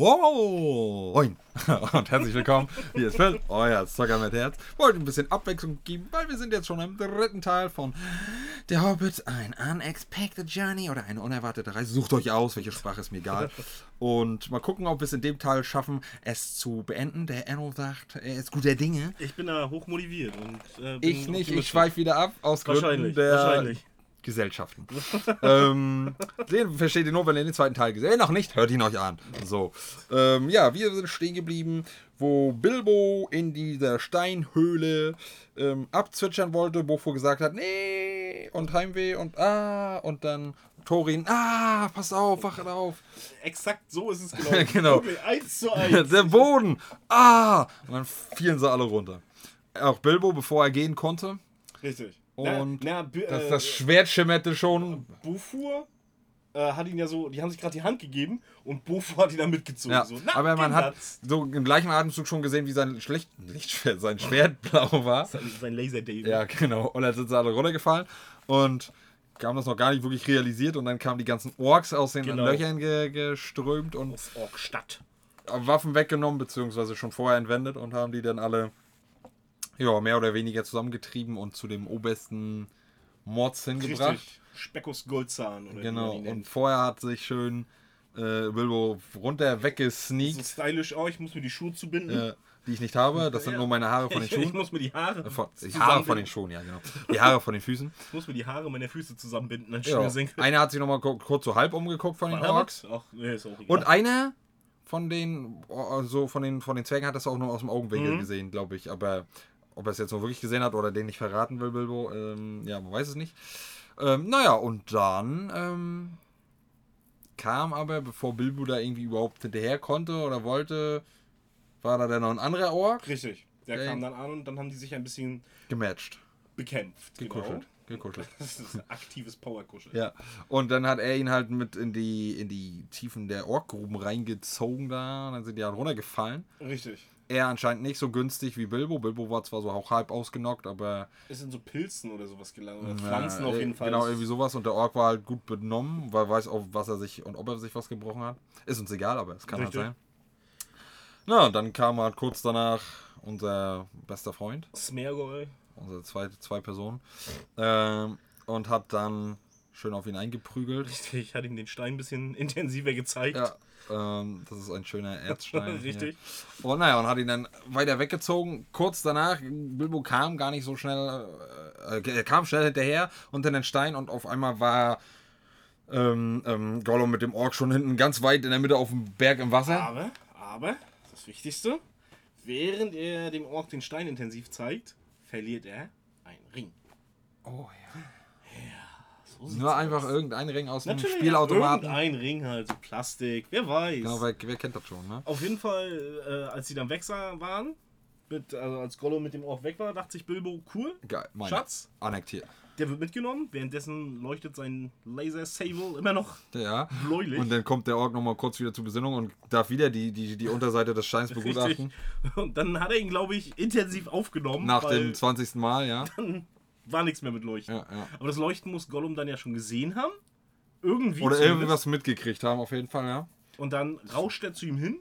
und herzlich willkommen. Hier ist Phil, euer Zocker mit Herz. Wollte ein bisschen Abwechslung geben, weil wir sind jetzt schon im dritten Teil von Der Hobbit, ein Unexpected Journey oder eine unerwartete Reise. Sucht euch aus, welche Sprache ist mir egal. Und mal gucken, ob wir es in dem Teil schaffen, es zu beenden. Der Enno sagt, er ist guter Dinge. Ich bin da hoch motiviert und äh, bin Ich nicht, ich schweife wieder ab aus Gründen Wahrscheinlich, der wahrscheinlich. Gesellschaften. ähm, den versteht ihr nur, wenn ihr den zweiten Teil gesehen habt. Noch nicht, hört ihn euch an. So. Ähm, ja, wir sind stehen geblieben, wo Bilbo in dieser Steinhöhle ähm, abzwitschern wollte, Bofo gesagt hat, nee, und Heimweh und ah, und dann Thorin, ah, pass auf, wachet auf. Exakt so ist es gelaufen. Genau. Wirklich, eins zu eins. Der Boden, ah, und dann fielen sie alle runter. Auch Bilbo, bevor er gehen konnte. Richtig. Und na, na, das, äh, das Schwert schimmerte schon. Bufur äh, hat ihn ja so, die haben sich gerade die Hand gegeben und Bufur hat ihn dann mitgezogen. Ja, so, na, aber man hat so im gleichen Atemzug schon gesehen, wie sein Schlecht Lichtschwert, sein Schwert blau war. Sein, Laser Dave. Ja, genau. Und dann sind sie alle runtergefallen und haben das noch gar nicht wirklich realisiert und dann kamen die ganzen Orks aus den Genau. Löchern ge geströmt und Aus Orkstadt. Waffen weggenommen, beziehungsweise schon vorher entwendet und haben die dann alle ja, mehr oder weniger zusammengetrieben und zu dem obersten Mords hingebracht. Richtig. Speckus Goldzahn. Oder Genau. Und vorher hat sich schön äh, Bilbo runter so weggesneakt, stylisch auch. Ich muss mir die Schuhe zubinden. äh, die ich nicht habe. Das sind Ja. nur meine Haare von den ich, ich Schuhen. muss mir die Haare, Äh, Von, die Haare von den Schuhen, ja, genau. Die Haare von den Füßen. Ich muss mir die Haare meiner Füße zusammenbinden. Dann Ja. Einer hat sich nochmal kurz so halb umgeguckt von den War Orks. Ach, nee, ist auch egal. Und einer von den, oh, so von den, von den Zwergen hat das auch nur aus dem Augenwinkel Mhm. gesehen, glaube ich. Aber ob er es jetzt nur wirklich gesehen hat oder den nicht verraten will, Bilbo, ähm, ja, man weiß es nicht. Ähm, naja, und dann ähm, kam aber, bevor Bilbo da irgendwie überhaupt hinterher konnte oder wollte, war da dann noch ein anderer Ork Richtig. Der Der- kam dann an und dann haben die sich ein bisschen gematcht, bekämpft. gekuschelt. Genau. Gekuschelt. Das ist ein aktives Powerkuscheln. Ja, und dann hat er ihn halt mit in die, in die Tiefen der Orkgruben reingezogen da. Und dann sind die halt runtergefallen. Richtig. Er anscheinend nicht so günstig wie Bilbo. Bilbo war zwar so auch halb ausgenockt, aber. Es sind so Pilzen oder sowas gelandet. Oder Pflanzen äh, auf jeden Fall. Genau, irgendwie sowas. Und der Ork war halt gut benommen, weil weiß auch, was er sich und ob er sich was gebrochen hat. Ist uns egal, aber es kann halt Richtig. sein. Na, und dann kam halt kurz danach unser bester Freund, Smergol. unsere zwei, zwei Personen, ähm, und hat dann schön auf ihn eingeprügelt. Richtig, hat ihm den Stein ein bisschen intensiver gezeigt. Ja, ähm, das ist ein schöner Erzstein. Richtig. Hier. Und naja, und hat ihn dann weiter weggezogen. Kurz danach, Bilbo kam gar nicht so schnell, äh, er kam schnell hinterher unter den Stein und auf einmal war ähm, ähm, Gollum mit dem Ork schon hinten ganz weit in der Mitte auf dem Berg im Wasser. Aber, aber, das Wichtigste, während er dem Ork den Stein intensiv zeigt, verliert er einen Ring. Oh ja. So Nur aus. einfach irgendein Ring aus dem Natürlich, Spielautomaten. Irgendein Ring halt, so Plastik, wer weiß. Genau, wer, wer kennt das schon, ne? Auf jeden Fall, äh, als sie dann weg waren, mit, also als Gollum mit dem Ork weg war, dachte sich Bilbo, cool, Geil. Meine. Schatz, Annektiert. der wird mitgenommen. Währenddessen leuchtet sein Laser-Sable immer noch Ja. bläulich. Und dann kommt der Ork nochmal kurz wieder zur Besinnung und darf wieder die, die, die Unterseite des Steins begutachten. Richtig. Und dann hat er ihn, glaube ich, intensiv aufgenommen. Nach dem 20. Mal, ja. dann war nichts mehr mit Leuchten. ja, ja. Aber das Leuchten muss Gollum dann ja schon gesehen haben. Irgendwie. Oder zumindest. irgendwas mitgekriegt haben, auf jeden Fall, ja. Und dann rauscht er zu ihm hin.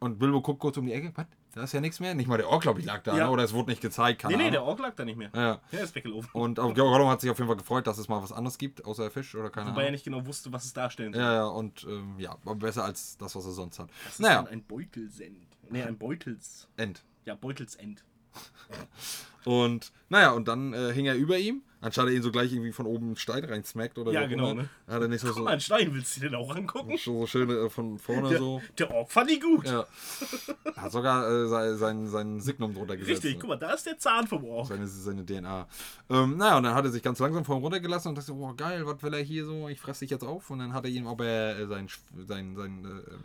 Und Bilbo guckt kurz um die Ecke. Was? Da ist ja nichts mehr. Nicht mal der Ork, glaube ich, lag da. Ja. Ne? Oder es wurde nicht gezeigt. Keine nee, nee, Ahnung. der Ork lag da nicht mehr. Ja. Der ist weggelaufen. Und auch Gollum hat sich auf jeden Fall gefreut, dass es mal was anderes gibt, außer Fisch oder keine Wobei er Ahnung. nicht genau wusste, was es darstellen soll. Ja, ja, und ähm, ja, besser als das, was er sonst hat. Das ist Naja, dann ein Beutelsend. Nee, ein Beutels. End. Ja, Beutelsend. Und naja, und dann äh, hing er über ihm, anstatt er ihn so gleich irgendwie von oben einen Stein reinsmackt oder Ja, so. genau, immer, ne? Hat er nicht so, Guck so, mal, einen Stein willst du dir denn auch angucken? so, so schön äh, von vorne Der, so. der Ork fand die gut. Ja. Hat sogar äh, sein, sein, sein Signum drunter gesetzt. Richtig, guck mal, da ist der Zahn vom Ork. Seine, seine DNA. Ähm, naja, und dann hat er sich ganz langsam vor ihm runtergelassen und dachte, oh geil, was will er hier so? Ich fresse dich jetzt auf. Und dann hat er ihm aber äh, sein, Sch- sein, sein äh, ähm,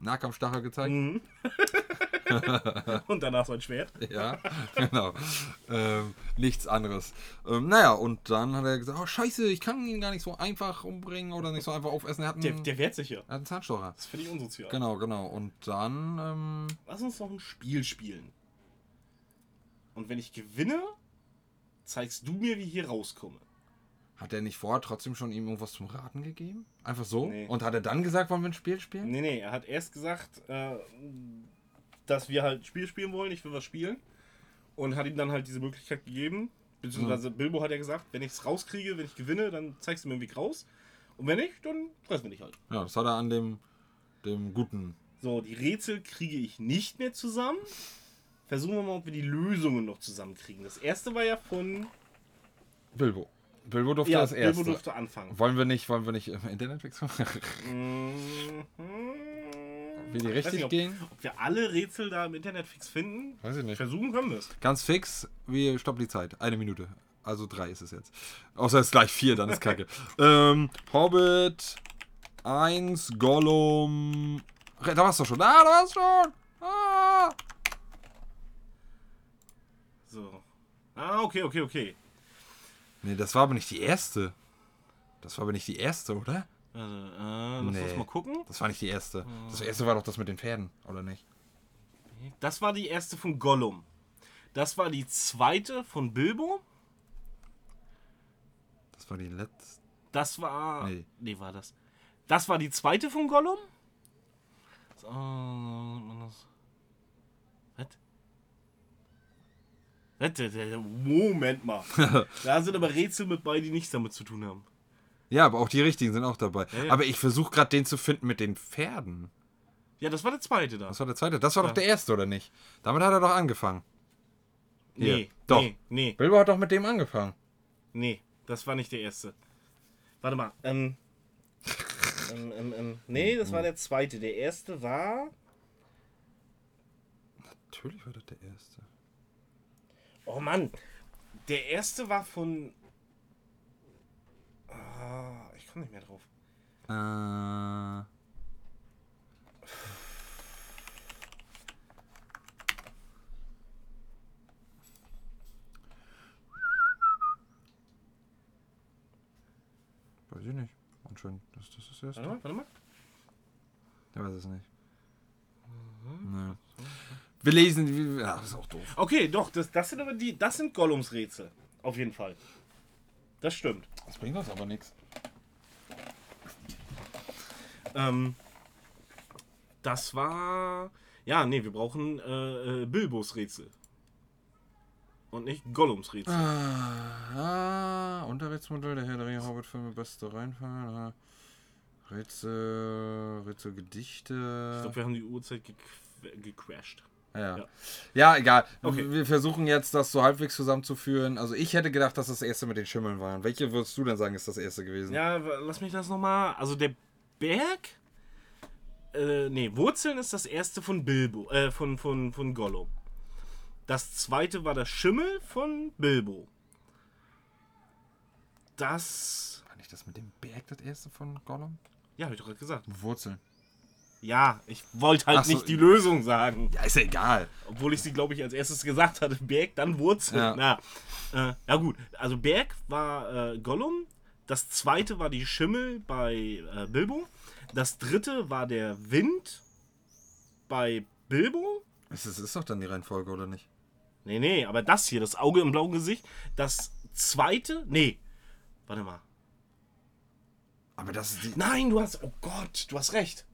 Nahkampfstachel gezeigt. Mhm. und danach sein Schwert. Ja, genau. Ähm, nichts anderes. Ähm, naja, und dann hat er gesagt, oh scheiße, ich kann ihn gar nicht so einfach umbringen oder nicht so einfach aufessen. Er hat einen, Der, der wehrt sich ja. er hat einen Zahnstocher. Das finde ich unsozial. Genau, genau. Und dann, ähm, Lass uns noch ein Spiel spielen. Und wenn ich gewinne, zeigst du mir, wie ich hier rauskomme. hat er nicht vorher trotzdem schon ihm irgendwas zum Raten gegeben? Einfach so? Nee. Und hat er dann gesagt, wollen wir ein Spiel spielen? Nee, nee, er hat erst gesagt, äh, dass wir halt Spiel spielen wollen, ich will was spielen. Und hat ihm dann halt diese Möglichkeit gegeben. Beziehungsweise Bilbo hat ja gesagt, wenn ich es rauskriege, wenn ich gewinne, dann zeigst du mir den Weg raus. Und wenn nicht, dann fressen wir dich halt. Ja, das hat er an dem, dem guten. So, die Rätsel kriege ich nicht mehr zusammen. Versuchen wir mal, ob wir die Lösungen noch zusammenkriegen. Das erste war ja von. Bilbo. Bilbo durfte Ja, das erste. Bilbo durfte anfangen. Wollen wir nicht, wollen wir nicht im Internet wechseln? Mhm. Wie die Ich weiß richtig nicht, ob, gehen? Ob wir alle Rätsel da im Internet fix finden? Weiß ich nicht. Versuchen können wir es. Ganz fix, wir stoppen die Zeit. Eine Minute. Also drei ist es jetzt. Außer es ist gleich vier, dann ist kacke. ähm, Hobbit 1, Gollum. Da warst du schon. Ah, da warst du schon. Ah. So. Ah, okay, okay, okay. Nee, das war aber nicht die erste. Das war aber nicht die erste, oder? Also, äh, lass uns Nee. mal gucken. Das war nicht die erste. Das erste war doch das mit den Pferden, oder nicht? Das war die erste von Gollum. Das war die zweite von Bilbo. Das war die letzte. Das war. Nee. Nee, war das. Das war die zweite von Gollum. So, man das. Was? Moment mal. da sind aber Rätsel mit bei, die nichts damit zu tun haben. Ja, aber auch die richtigen sind auch dabei. Ja, ja. Aber ich versuche gerade den zu finden mit den Pferden. Ja, das war der zweite da. Das war der zweite. Das war Ja. doch der erste, oder nicht? Damit hat er doch angefangen. Hier. Nee, Doch. nee, nee, Bilbo hat doch mit dem angefangen. nee. Das war nicht der erste. Warte mal. Ähm. ähm, ähm, ähm. Nee, das war der zweite. Der erste war. Natürlich war das der erste. Oh Mann. Der erste war von. Ah, ich komme nicht mehr drauf. Äh. Weiß ich nicht. Anscheinend, das, das ist das Warte erste. mal, warte mal. Der weiß es nicht. Nee. Wir lesen. Ja, das ist auch doof. Okay, doch, das, das sind aber die. Das sind Gollums Rätsel. Auf jeden Fall. Das stimmt. Das bringt uns aber nichts. Ähm, das war. Ja, nee, wir brauchen äh, äh, Bilbos Rätsel. Und nicht Gollums Rätsel. Ah, ah, Unterrichtsmodell der Herr der Ringe Hobbit-Filme, beste Reihenfolge. Rätsel, Rätsel, Ich Gedichte. glaube, wir haben die Uhrzeit gecrashed. Ja. Ja. ja, egal. Okay. Wir versuchen jetzt, das so halbwegs zusammenzuführen. Also ich hätte gedacht, dass das erste mit den Schimmeln war. Und welche würdest du denn sagen, ist das erste gewesen? Ja, lass mich das nochmal. Also der Berg. Äh, nee, Wurzeln ist das erste von Bilbo, äh, von, von, von Gollum. Das zweite war der Schimmel von Bilbo. Das. War nicht das mit dem Berg das erste von Gollum? Ja, hab ich doch gerade gesagt. Wurzeln. Ja, ich wollte halt so. nicht die Lösung sagen. Ja, ist ja egal. Obwohl ich sie, glaube ich, als erstes gesagt hatte. Berg, dann Wurzel. Ja. Na, äh, ja gut. Also Berg war äh, Gollum. Das zweite war die Schimmel bei äh, Bilbo. Das dritte war der Wind bei Bilbo. Das ist, ist doch dann die Reihenfolge, oder nicht? Nee, nee, aber das hier, das Auge im blauen Gesicht. Das zweite, nee. Warte mal. Aber das ist die. Nein, du hast, oh Gott, du hast recht.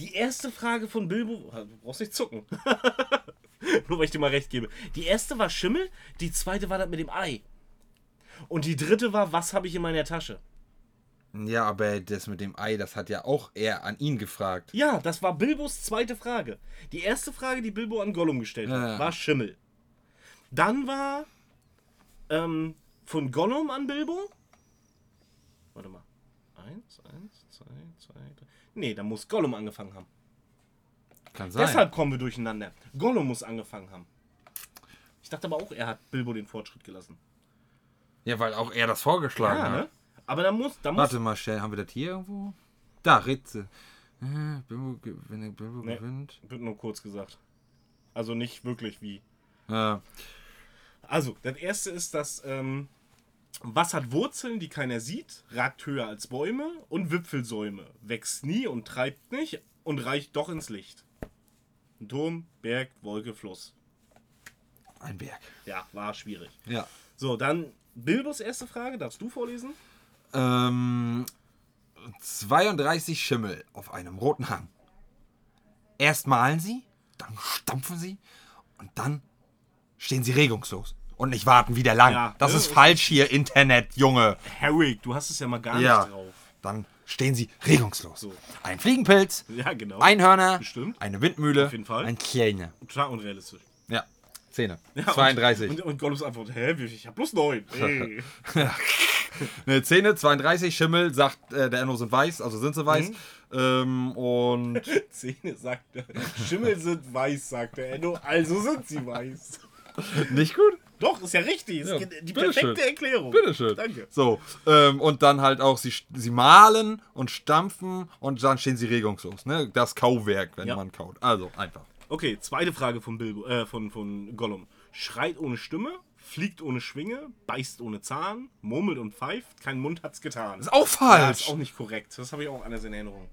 Die erste Frage von Bilbo, du brauchst nicht zucken. Nur weil ich dir mal recht gebe. Die erste war Schimmel, die zweite war das mit dem Ei. Und die dritte war, was habe ich in meiner Tasche? Ja, aber das mit dem Ei, das hat ja auch er an ihn gefragt. Ja, das war Bilbos zweite Frage. Die erste Frage, die Bilbo an Gollum gestellt hat, Ja, war Schimmel. Dann war ähm, von Gollum an Bilbo. Warte mal. Eins, eins. Nee, da muss Gollum angefangen haben. Kann sein. Deshalb kommen wir durcheinander. Gollum muss angefangen haben. Ich dachte aber auch, er hat Bilbo den Fortschritt gelassen. Ja, weil auch er das vorgeschlagen Ja, hat. ne? Aber da muss, da muss. Warte mal, schnell, haben wir das hier irgendwo? Da, Rätsel. Äh, Bilbo, wenn der Bilbo Nee. gewinnt. Wird nur kurz gesagt. Also nicht wirklich wie. Ja. Also, das erste ist, dass ähm, was hat Wurzeln, die keiner sieht, ragt höher als Bäume und Wipfelsäume, wächst nie und treibt nicht und reicht doch ins Licht. Ein Turm, Berg, Wolke, Fluss. Ein Berg. Ja, war schwierig. Ja. So, dann Bilbos erste Frage, darfst du vorlesen? Ähm, 32 Schimmel auf einem roten Hang. Erst malen sie, dann stampfen sie und dann stehen sie regungslos und nicht warten wieder lang. Ja. das Ja, ist falsch hier, Internet, Junge. Herrick, du hast es ja mal gar Ja. nicht drauf. Dann stehen sie regungslos. So. Ein Fliegenpilz, Ja, genau. Einhörner, Bestimmt. eine Windmühle, Auf jeden Fall. ein Kleine. Total unrealistisch. Ja, Zähne. Ja, 32. Und, und, und Gollums Antwort, hä, ich hab bloß neun. Ey. Ne, Zähne, 32, Schimmel, sagt äh, der Enno sind weiß, also sind sie weiß. Mhm. Ähm, und Zähne sagt er. Schimmel sind weiß, sagt der Enno, also sind sie weiß. nicht gut? Doch, ist ja richtig. Ja, die perfekte Erklärung. Bitteschön. Danke. So, ähm, und dann halt auch, sie, sie malen und stampfen und dann stehen sie regungslos. Ne? Das Kauwerk, wenn Ja. man kaut. Also einfach. Okay, zweite Frage von Bilbo, äh, von, von Gollum. Schreit ohne Stimme, fliegt ohne Schwinge, beißt ohne Zahn, murmelt und pfeift, kein Mund hat's getan. Ist auch Ja, falsch. ist auch nicht korrekt. Das habe ich auch anders in Erinnerung.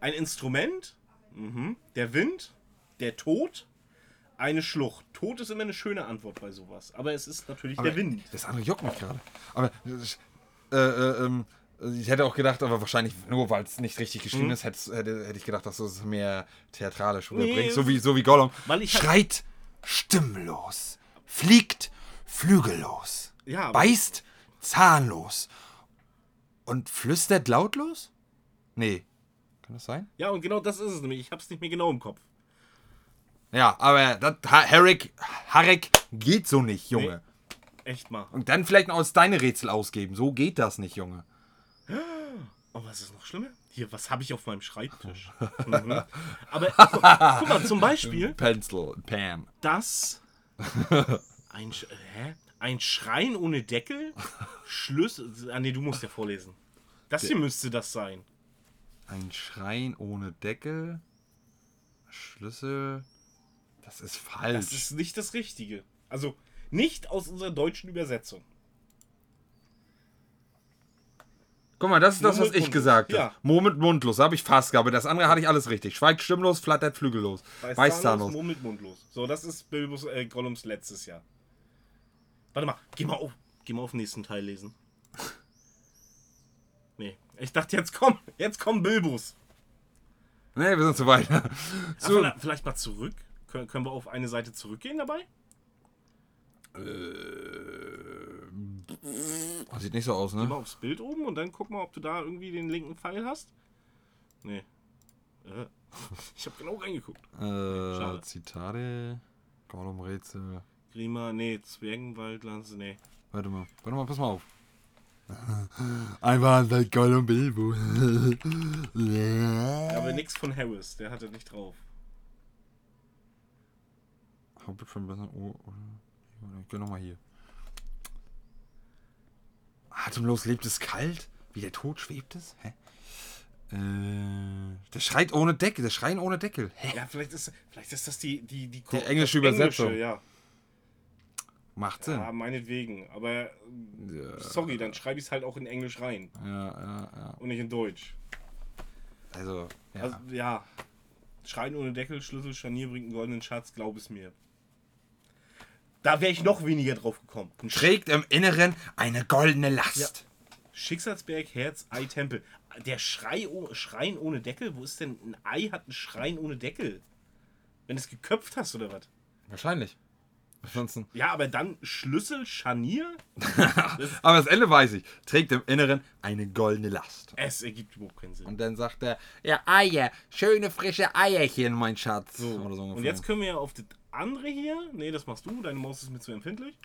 Ein Instrument, mhm. der Wind, der Tod, eine Schlucht. Tod ist immer eine schöne Antwort bei sowas. Aber es ist natürlich Aber der Wind. Das andere juckt mich gerade. Aber äh, äh, ähm, ich hätte auch gedacht, aber wahrscheinlich nur, weil es nicht richtig geschrieben ist, hätte, hätte, ich gedacht, dass du es mehr theatralisch rüberbringst. So wie, so wie Gollum. Weil ich halt- Schreit stimmlos, fliegt flügellos, Ja, beißt zahnlos und flüstert lautlos? Nee. Kann das sein? Ja, und genau das ist es nämlich. Ich habe es nicht mehr genau im Kopf. Ja, aber das, Harrick, Harrick geht so nicht, Junge. Echt mal. Und dann vielleicht noch aus deine Rätsel ausgeben. So geht das nicht, Junge. Oh, was ist noch schlimmer? Hier, was habe ich auf meinem Schreibtisch? mhm. Aber guck, guck mal, zum Beispiel, Pencil, Pen. das. Ein, hä? ein Schrein ohne Deckel? Schlüssel. Ah, nee, du musst ja vorlesen. Das hier müsste das sein. Ein Schrein ohne Deckel. Schlüssel. Das ist falsch. Das ist nicht das Richtige. Also, nicht aus unserer deutschen Übersetzung. Guck mal, das ist das, was ich gesagt habe. Ja. Moment mundlos, habe ich fast gehabt. Das andere hatte ich alles richtig. Schweigt stimmlos, flattert flügellos. Weiß zahnlos. murmelt mundlos. So, das ist Bilbos äh, Gollums letztes Jahr. Warte mal, geh mal auf. Geh mal auf den nächsten Teil lesen. Nee, ich dachte, jetzt komm, jetzt kommen Bilbos. Nee, wir sind zu weit. Zu, vielleicht- vielleicht mal zurück. Können, können wir auf eine Seite zurückgehen dabei? sieht nicht so aus, Geh mal ne? aufs Bild oben und dann guck mal, ob du da irgendwie den linken Pfeil hast. Nee. Äh, Ich habe genau reingeguckt. Äh, Schade. Zitate. Gollum-Rätsel. Grima, nee, Zwergenwaldlanze, nee. Warte mal, warte mal, pass mal auf. Einfach seit Gollum Bilbo. Aber nix von Harris, der hatte nicht drauf. Hobbit von besser. Oh, oh. Ich geh nochmal hier. Atemlos lebt es kalt? Wie der Tod schwebt es? Hä? Äh, der schreit ohne Deckel, der Schreien ohne Deckel. Hä? Ja, vielleicht ist, vielleicht ist das die, die, die, Die englische Übersetzung. ja. Macht Sinn. ja, meinetwegen. Aber äh, sorry, dann schreibe ich es halt auch in Englisch rein Ja, ja, ja. und nicht in Deutsch. Also, ja. Also, ja. Schreien ohne Deckel, Schlüssel, Scharnier bringt einen goldenen Schatz, glaub es mir. Da wäre ich noch weniger drauf gekommen. Ein Trägt im Inneren eine goldene Last. Ja. Schicksalsberg, Herz, Ei, Tempel. Der Schrei oh, Schrein ohne Deckel? Wo ist denn ein Ei hat einen Schrein ohne Deckel? Wenn du es geköpft hast oder was? Wahrscheinlich. Ansonsten. Ja, aber dann Schlüssel, Scharnier? Aber das Ende weiß ich. Trägt im Inneren eine goldene Last. Es ergibt überhaupt keinen Sinn. Und dann sagt er, ja, Eier, schöne frische Eierchen, mein Schatz. So, Oder so und ungefähr. jetzt können wir ja auf das andere hier. Nee, das machst du. Deine Maus ist mir zu empfindlich.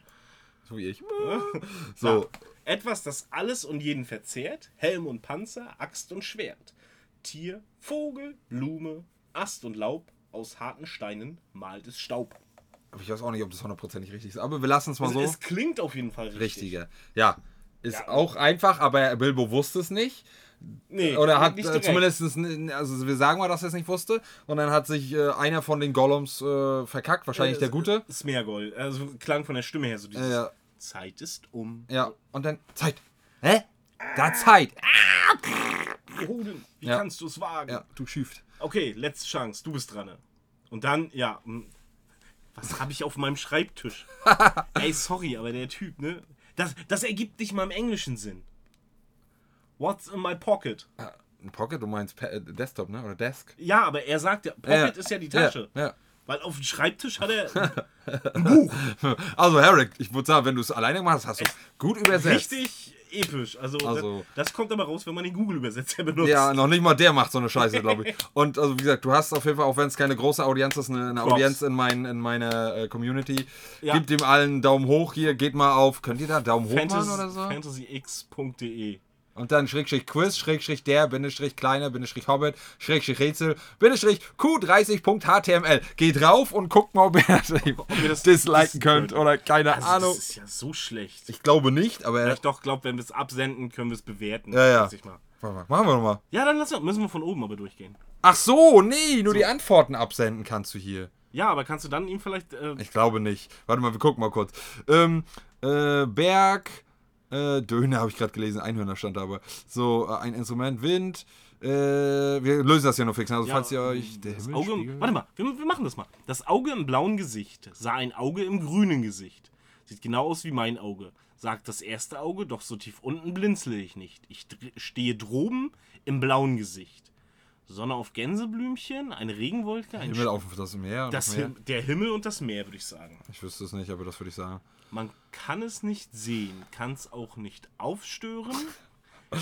so wie ich. So, Etwas, das alles und jeden verzehrt. Helm und Panzer, Axt und Schwert. Tier, Vogel, Blume, Ast und Laub. Aus harten Steinen malt es Staub. aber ich weiß auch nicht, ob das hundertprozentig richtig ist. Aber wir lassen es mal Also so. Es klingt auf jeden Fall richtig. Richtiger. Ja, ist Ja. auch einfach, aber Bilbo wusste es nicht. Nee, Oder hat nicht äh, direkt. zumindest, also wir sagen mal, dass er es nicht wusste. Und dann hat sich äh, einer von den Gollums äh, verkackt, wahrscheinlich Äh, der Gute. Smeargol. Also klang von der Stimme her so dieses Ja. Zeit ist um. Ja, und dann Zeit. Hä? Da Zeit. Hoden, wie Ja. kannst du es wagen? Ja, du schieft. Okay, letzte Chance, du bist dran. Und dann, ja, hm, was habe ich auf meinem Schreibtisch? Ey, sorry, aber der Typ, ne? Das, das ergibt nicht mal im englischen Sinn. What's in my pocket? Ein Pocket, du meinst Pa- äh, Desktop, ne? Oder Desk? Ja, aber er sagt ja, Pocket ist ja die Tasche. Ja, ja. Weil auf dem Schreibtisch hat er Also, Herrick, ich würde sagen, wenn du es alleine machst, hast du es gut übersetzt. richtig episch. Also, Also- das, das kommt aber raus, wenn man den Google-Übersetzer benutzt. Ja, noch nicht mal der macht so eine Scheiße, glaube ich. Und also wie gesagt, du hast auf jeden Fall, auch wenn es keine große Audienz ist, eine, eine. Audienz in, mein, in meiner äh, Community. Ja. Gebt ihm allen einen Daumen hoch hier, geht mal auf, könnt ihr da Daumen hoch Fantasy, machen oder so? fantasyx.de. Und dann Schrägstrich Quiz, Schrägstrich der, Bindestrich kleiner, Bindestrich Hobbit, Schrägstrich Rätsel, Bindestrich Q30.html. Geht drauf und guckt mal, ob ihr das, ihr das disliken könnt oder keine Also, Ahnung. Das ist ja so schlecht. Ich glaube nicht, aber Ja, ich doch glaube, wenn wir es absenden, können wir es bewerten. Ja, ja. Ich mal. Warte mal, machen wir nochmal. ja, dann lassen wir, müssen wir von oben aber durchgehen. Ach so, nee, nur die Antworten absenden kannst du hier. Ja, aber kannst du dann ihm vielleicht. Äh, Ich glaube nicht. Warte mal, wir gucken mal kurz. Ähm, äh, Berg, äh, Döner habe ich gerade gelesen, Einhörner stand da aber. So, äh, ein Instrument, Wind. Äh, wir lösen das ja noch fix. Also, ja, falls ihr euch. Der das Himmel Auge im, Warte mal, wir, wir machen das mal. Das Auge im blauen Gesicht sah ein Auge im grünen Gesicht. Sieht genau aus wie mein Auge. Sagt das erste Auge, doch so tief unten blinzle ich nicht. Ich stehe droben im blauen Gesicht. Sonne auf Gänseblümchen, eine Regenwolke, ein Himmel Sch- auf das Meer. Und das das Meer. Him der Himmel und das Meer, würde ich sagen. Ich wüsste es nicht, aber das würde ich sagen. Man kann es nicht sehen, kann es auch nicht aufstören,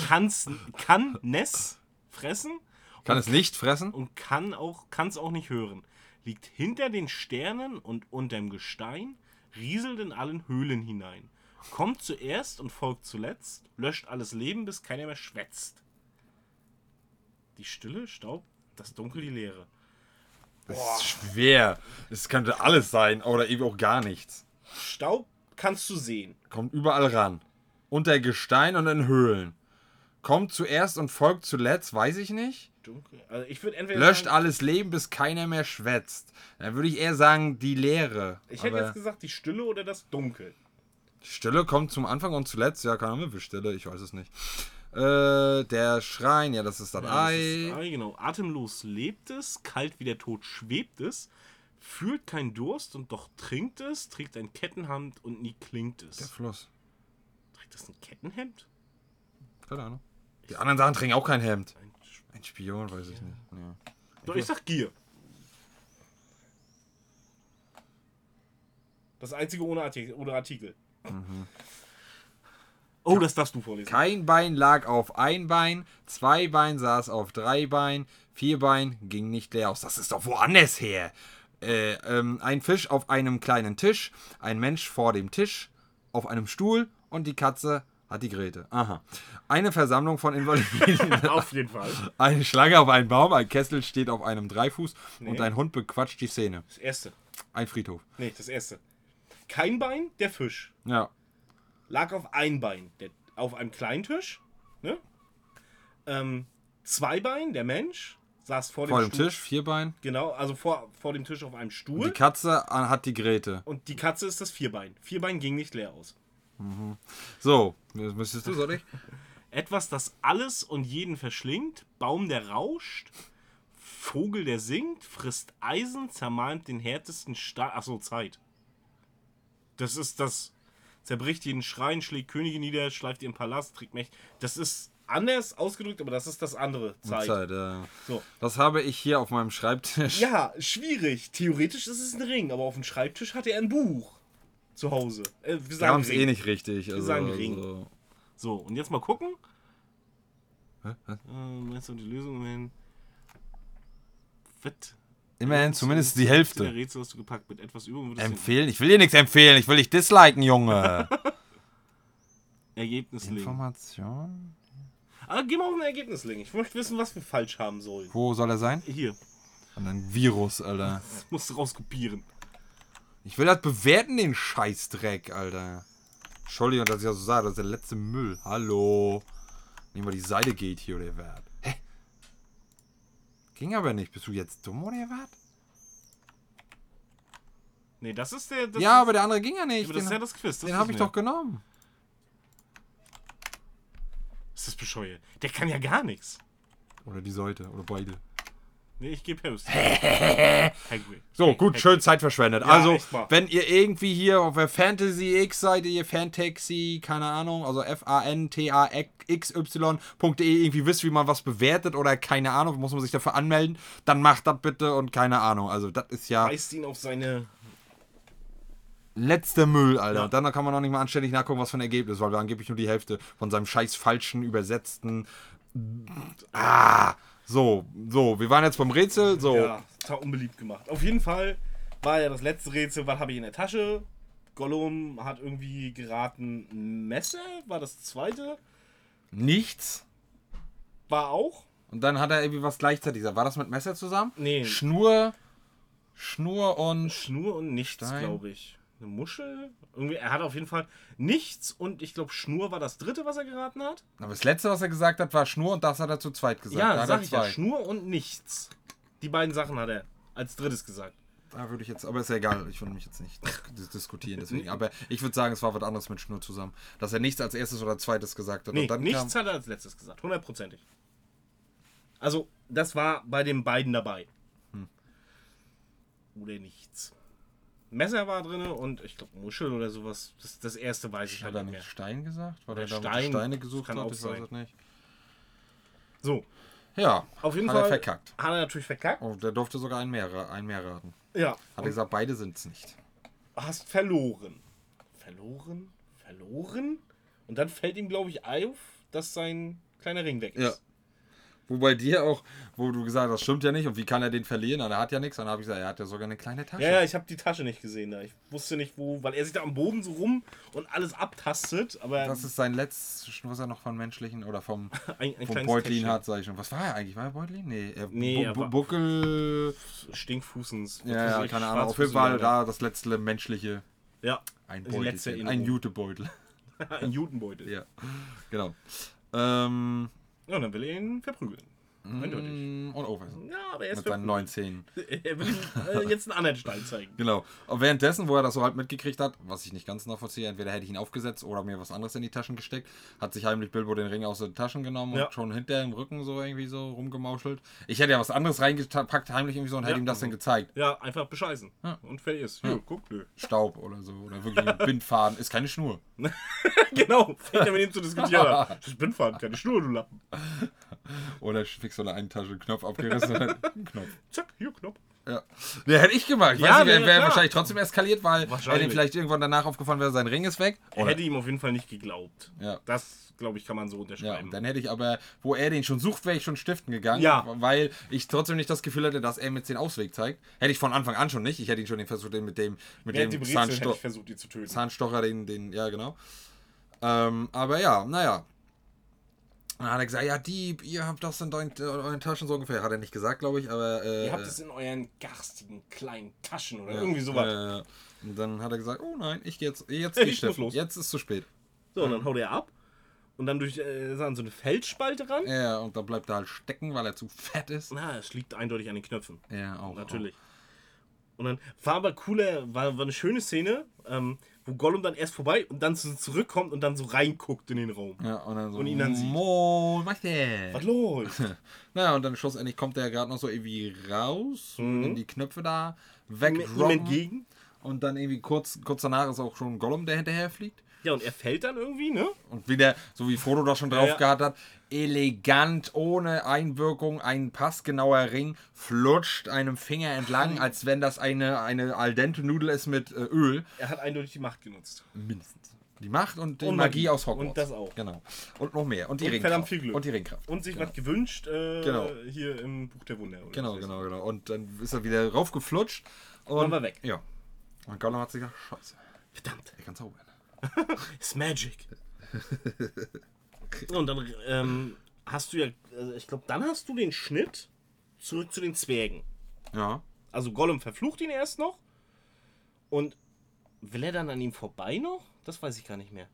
kann's, kann es fressen Kann es nicht fressen? und kann auch kann es auch nicht hören. Liegt hinter den Sternen und unterm Gestein, rieselt in allen Höhlen hinein. Kommt zuerst und folgt zuletzt, löscht alles Leben, bis keiner mehr schwätzt. Die Stille, Staub, das Dunkel, die Leere. Das ist schwer. Es könnte alles sein oder eben auch gar nichts. Staub kannst du sehen. Kommt überall ran. Unter Gestein und in Höhlen. Kommt zuerst und folgt zuletzt, weiß ich nicht. Dunkel. Also ich würde entweder Löscht sagen, alles Leben, bis keiner mehr schwätzt. Dann würde ich eher sagen, die Leere. ich hätte jetzt gesagt die Stille oder das Dunkel. die Stille kommt zum Anfang und zuletzt. Ja, keine Ahnung, wie Stille, ich weiß es nicht. Äh, der Schrein, ja, das ist das Ja, das Ei. ist Ei, genau. Atemlos lebt es, kalt wie der Tod schwebt es, fühlt keinen Durst und doch trinkt es, trägt ein Kettenhemd und nie klingt Der es. Fluss. Trägt das ein Kettenhemd? Keine Ahnung. Die anderen Sachen trinken auch kein Hemd. Ein Sch- Ein Spion, weiß ich nicht. Ja. Doch, ich sag Gier. Das einzige ohne Artikel. Ohne Artikel. Oh, das darfst du vorlesen. Kein Bein lag auf ein Bein, zwei Bein saß auf drei Bein, vier Bein ging nicht leer aus. Das ist doch woanders her. Äh, ähm, ein Fisch auf einem kleinen Tisch, ein Mensch vor dem Tisch, auf einem Stuhl und die Katze hat die Grete. Aha. Eine Versammlung von Invaliden. Auf jeden Fall. Eine Schlange auf einem Baum, ein Kessel steht auf einem Dreifuß und Nee. ein Hund bequatscht die Szene. Das erste. Ein Friedhof. Nee, das erste. Kein Bein, der Fisch. Ja. lag auf ein Bein, der, auf einem kleinen Tisch. Ne? Ähm, zwei Bein, der Mensch, saß vor dem, Vor dem Stuhl. Tisch, vier Bein. Genau, also vor, vor dem Tisch auf einem Die Stuhl. Katze äh, hat die Grete. Und die Katze ist das Vierbein. Vierbein ging nicht leer aus. So, müsstest du, soll ich? Etwas, das alles und jeden verschlingt, Baum, der rauscht, Vogel, der singt, frisst Eisen, zermalmt den härtesten Stahl. Achso, Zeit. Das ist das. Zerbricht jeden Schrein, schlägt Könige nieder, schleift ihren Palast, trägt Mächte. Das ist anders ausgedrückt, aber das ist das andere. Zeit. Zeit, ja. So. Das habe ich hier auf meinem Schreibtisch. Ja, schwierig. Theoretisch ist es ein Ring, aber auf dem Schreibtisch hat er ein Buch. Zu Hause. Äh, wir Wir sagen haben es eh nicht richtig. Also, sagen Ring. So. So, und jetzt mal gucken. Hä? Hä? Äh, meinst du die Lösung immerhin? Was? Immerhin zumindest die Der Hälfte. Rätsel hast du gepackt mit etwas Übung. Empfehlen? Ich will dir nichts empfehlen. Ich will dich disliken, Junge. Ergebnislink. Information? Ah, geh mal auf den Ergebnislink. Ich möchte wissen, was wir falsch haben sollen. Wo soll er sein? Hier, Und ein Virus, Alter. das musst du rauskopieren. Ich will das bewerten, den Scheißdreck, Alter. Entschuldigung, dass ich das so sage. Das ist der letzte Müll. Hallo. Nehmen wir die Seite geht hier oder was? Hä? Ging aber nicht. Bist du jetzt dumm oder was? Nee, das ist der. Das Ja, ist, aber der andere ging ja nicht. aber das Den, ist ja das Quiz. Das den habe ich doch genommen. Ist das bescheuert? Der kann ja gar nichts. Oder die Seite. Oder beide. Nee, ich gebe. Hagrid. So, gut, schön Zeit verschwendet. Ja, also, wenn ihr irgendwie hier auf der Fantasy X-Seite, ihr Fantaxi, keine Ahnung, also F-A-N-T-A-X-Y.de irgendwie wisst, wie man was bewertet oder keine Ahnung, muss man sich dafür anmelden, dann macht das bitte und keine Ahnung. Also, das ist ja Weist ihn auf seine. Letzter Müll, Alter. Ja. Und dann kann man noch nicht mal anständig nachgucken, was für ein Ergebnis, weil wir angeblich nur die Hälfte von seinem scheiß falschen, übersetzten. Ah! So, so, wir waren jetzt beim Rätsel. So, Ja, total unbeliebt gemacht. Auf jeden Fall war ja das letzte Rätsel, was habe ich in der Tasche? Gollum hat irgendwie geraten, Messer war das zweite. nichts. War auch. Und dann hat er irgendwie was gleichzeitig gesagt. War das mit Messer zusammen? Nee. Schnur, Schnur und. Schnur und nichts, glaube ich. Eine Muschel? Irgendwie, er hat auf jeden Fall nichts und ich glaube, Schnur war das dritte, was er geraten hat. Aber das letzte, was er gesagt hat, war Schnur und das hat er zu zweit gesagt. ja, da sag ich ja. Schnur und nichts. Die beiden Sachen hat er als drittes gesagt. Da würde ich jetzt, aber ist ja egal, ich würde mich jetzt nicht dis diskutieren, deswegen. Aber ich würde sagen, es war was anderes mit Schnur zusammen. Dass er nichts als erstes oder zweites gesagt hat. Nee, und dann nichts hat er als letztes gesagt. Hundertprozentig. Also, das war bei den beiden dabei. Hm. Oder nichts. Messer war drin und ich glaube Muschel oder sowas. Das, das erste weiß ich hat halt er nicht mehr. Stein gesagt? Weil Oder er da Stein, Steine gesucht kann hat? auch Ich weiß sein. es nicht. So, Ja, auf jeden hat Fall er verkackt. hat er natürlich verkackt. Oh, der durfte sogar einen mehr, einen mehr raten. Ja. Hat er Und gesagt, beide sind es nicht. hast verloren. Verloren? Verloren? Und dann fällt ihm, glaube ich, auf, dass sein kleiner Ring weg ist. Ja. Wobei dir auch, wo du gesagt hast, das stimmt ja nicht und wie kann er den verlieren? Und er hat ja nichts. Dann habe ich gesagt, er hat ja sogar eine kleine Tasche. Ja, ja, ich habe die Tasche nicht gesehen. Da. Ich wusste nicht, wo, weil er sich da am Boden so rum und alles abtastet. Aber Das ist sein letztes, was er noch von menschlichen oder vom, ein, ein vom Beutlin Täschchen. hat, sag ich schon. Was war er eigentlich? War er Beutlin? Nee, er, Nee, Bu er Bu war- Buckel. Stinkfußens. Ja, ja, keine Ahnung. Auf jeden Fall da das letzte menschliche. Ja, Ein Beutel. Ein. Jutebeutel. ein Jutenbeutel. ja, genau. Ähm, Ja, und dann will er ihn verprügeln. Eindeutig. mm, und Overson. Ja, aber er ist Mit seinen verprügelt. neuen Zähnen. Er will ihm äh, jetzt einen anderen Stein zeigen. Genau. Und währenddessen, wo er das so halt mitgekriegt hat, was ich nicht ganz nachvollziehe, entweder hätte ich ihn aufgesetzt oder mir was anderes in die Taschen gesteckt, hat sich heimlich Bilbo den Ring aus den Taschen genommen Ja. und schon hinter im Rücken so irgendwie so rumgemauschelt. Ich hätte ja was anderes reingepackt, heimlich irgendwie so und hätte Ja. ihm das dann gezeigt. Ja, einfach bescheißen. Ja. Und fertig ist. Hier, guck, nö. Staub oder so. Oder wirklich ein Bindfaden. Ist keine Schnur. genau, fängt er mit ihm zu diskutieren. Das ist Bindfaden, keine Schnur, du Lappen. Oder fix so eine Eintasche, Knopf abgerissen. und dann Knopf. Zack, hier, Knopf. Ja. Nee, hätte ich gemacht. Ich Ja, weiß nicht, wäre wär klar. wahrscheinlich trotzdem eskaliert, weil Wahrscheinlich. ihm vielleicht irgendwann danach aufgefallen wäre, sein Ring ist weg. Er hätte ihm auf jeden Fall nicht geglaubt. Ja. Das, glaube ich, kann man so ja, unterschreiben. dann hätte ich aber, wo er den schon sucht, wäre ich schon stiften gegangen. Ja. Weil ich trotzdem nicht das Gefühl hatte, dass er mir den Ausweg zeigt. Hätte ich von Anfang an schon nicht. Ich hätte ihn schon den versucht, den mit dem, mit Während dem Zahnsto versucht, ihn zu töten. Zahnstocher, den, den, ja, genau. Ähm, aber ja, naja. Und dann hat er gesagt, ja, Dieb, ihr habt das in äh, euren Taschen so ungefähr. Hat er nicht gesagt, glaube ich, aber. Äh, Ihr habt es in euren garstigen kleinen Taschen oder ja, irgendwie sowas. äh, und dann hat er gesagt, oh nein, ich gehe jetzt, jetzt Ich geh muss los. Jetzt ist zu spät. So, und dann haut er ab. Und dann durch äh, so eine Felsspalte ran. Ja, und dann bleibt er halt stecken, weil er zu fett ist. Na, es liegt eindeutig an den Knöpfen. Ja, auch. Natürlich. Und dann war aber cooler, war, war eine schöne Szene, ähm, wo Gollum dann erst vorbei und dann zurückkommt und dann so reinguckt in den Raum. Ja, und dann so, Und ihn dann sieht. Mo, was der? Was los? Naja, und dann schlussendlich kommt er gerade noch so irgendwie raus, Mhm. in die Knöpfe da, Ihm ihm wegdroppen. entgegen. Und dann irgendwie kurz, kurz danach ist auch schon Gollum, der hinterher fliegt. Ja, und er fällt dann irgendwie, ne? Und wieder, so wie Frodo das schon drauf ja. gehabt hat, elegant, ohne Einwirkung, ein passgenauer Ring flutscht einem Finger entlang, als wenn das eine, eine al dente Nudel ist mit äh, Öl. Er hat eindeutig die Macht genutzt. Mindestens. Die Macht und die Und Magie Magie. aus Hogwarts. Und das auch. Genau. Und noch mehr. Und die Und Ringkraft. viel Glück. Und die Ringkraft. Und sich was gewünscht, äh, Genau. hier im Buch der Wunder. Genau, genau, genau. Und dann ist er wieder raufgeflutscht. Und Dann war weg. Ja. Und Gollum hat sich gedacht, scheiße. Verdammt, er kann zaubern. it's magic. und dann ähm, hast du ja, also ich glaube, dann hast du den Schnitt zurück zu den Zwergen. Ja. Also Gollum verflucht ihn erst noch. Und will er dann an ihm vorbei noch? Das weiß ich gar nicht mehr.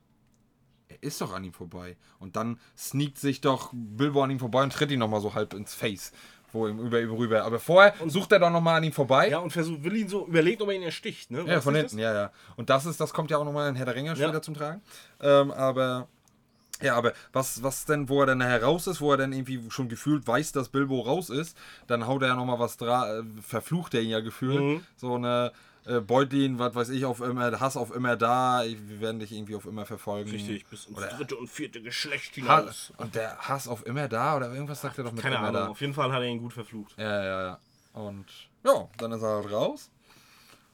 er ist doch an ihm vorbei. Und dann sneakt sich doch Bilbo an ihm vorbei und tritt ihn nochmal so halb ins Face. Wo ihm über ihm rüber. Aber vorher sucht er doch nochmal an ihm vorbei. Ja, und versucht, will ihn so, überlegt, ob er ihn ersticht, ne? Ja, von hinten, ja, ja. Und das ist, das kommt ja auch nochmal in Herr der Ringe später Ja. zum Tragen. Ähm, aber. Ja, aber was, was denn, wo er dann nachher raus ist, wo er dann irgendwie schon gefühlt weiß, dass Bilbo raus ist, dann haut er ja nochmal was dran, äh, verflucht er ihn ja gefühlt. Mhm. So eine äh, Beutlin, was weiß ich, auf immer, Hass auf immer da, wir werden dich irgendwie auf immer verfolgen. Richtig, bis ins Oder- dritte und vierte Geschlecht Ha hinaus. und der Hass auf immer da oder irgendwas sagt er doch mit Keine immer Ahnung, da. auf jeden Fall hat er ihn gut verflucht. Ja, ja, ja. Und ja, dann ist er halt raus.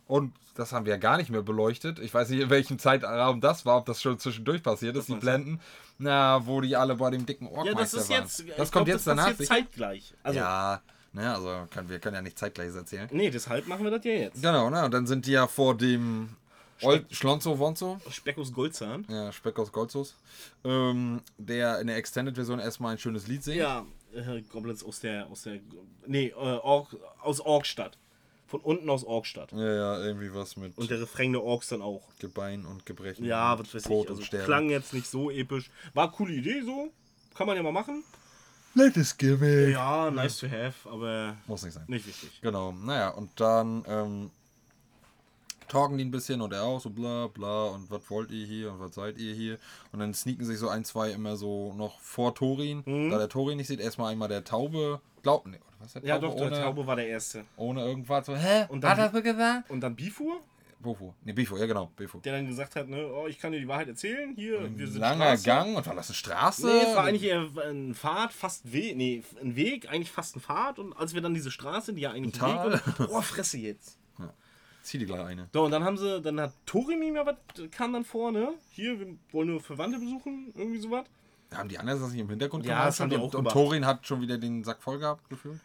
Und das haben wir ja gar nicht mehr beleuchtet. Ich weiß nicht, in welchem Zeitraum das war, ob das schon zwischendurch passiert ist, die? Blenden. Na, wo die alle bei dem dicken Ja, Orkmeister das ist waren. jetzt. das glaub, kommt jetzt das danach. passiert zeitgleich. Also, ja, ne, also können, wir können ja nicht zeitgleich erzählen. nee, deshalb machen wir das ja jetzt. Genau, ne, und dann sind die ja vor dem Schlonzo Wonzo, Speckus Goldzahn. ja, Speck aus Goldsos, ähm, der in der Extended-Version erstmal ein schönes Lied singt. Ja, äh, Goblins aus der. aus der. Nee, äh, Ork, aus Orkstadt. Von unten aus Orkstadt. Ja, ja, irgendwie was mit Und der Refrain der Orks dann auch. Gebein und Gebrechen. Ja, was weiß Tod ich. Also klang jetzt nicht so episch. War eine coole Idee so. Kann man ja mal machen. Nettes Gimmick. Ja, nice to have, aber Muss nicht sein. nicht wichtig. Genau, naja, und dann ähm, talken die ein bisschen und er auch so bla bla und was wollt ihr hier und was seid ihr hier? Und dann sneaken sich so ein, zwei immer so noch vor Torin. Mhm. Da der Torin nicht sieht, erstmal einmal der Taube. Glaubt, nee, oder was der Ja, Taube doch, der ohne, Taube war der Erste. ohne irgendwas. So, hä? Und dann- Hat er so gesagt? Und dann Bifur, Bofo. Ne, Bifo, ja genau, Bifo. der dann gesagt hat, ne, oh, ich kann dir die Wahrheit erzählen. Hier, wir sind Langer Straße. Gang und war das eine Straße? Nee, es war eigentlich eher ein Pfad, fast Weg, nee, ein Weg, eigentlich fast ein Pfad. Und als wir dann diese Straße, die ja eigentlich Ein ein Weg und, oh, fresse jetzt. Zieh die gleich eine. So, und dann haben sie, dann hat Torimim ja was, kam dann vor, ne? Hier, wir wollen nur Verwandte besuchen, irgendwie sowas. Haben die anderen das nicht im Hintergrund Ja, gemacht? das haben die und, auch und gemacht. Torin hat schon wieder den Sack voll gehabt, gefühlt.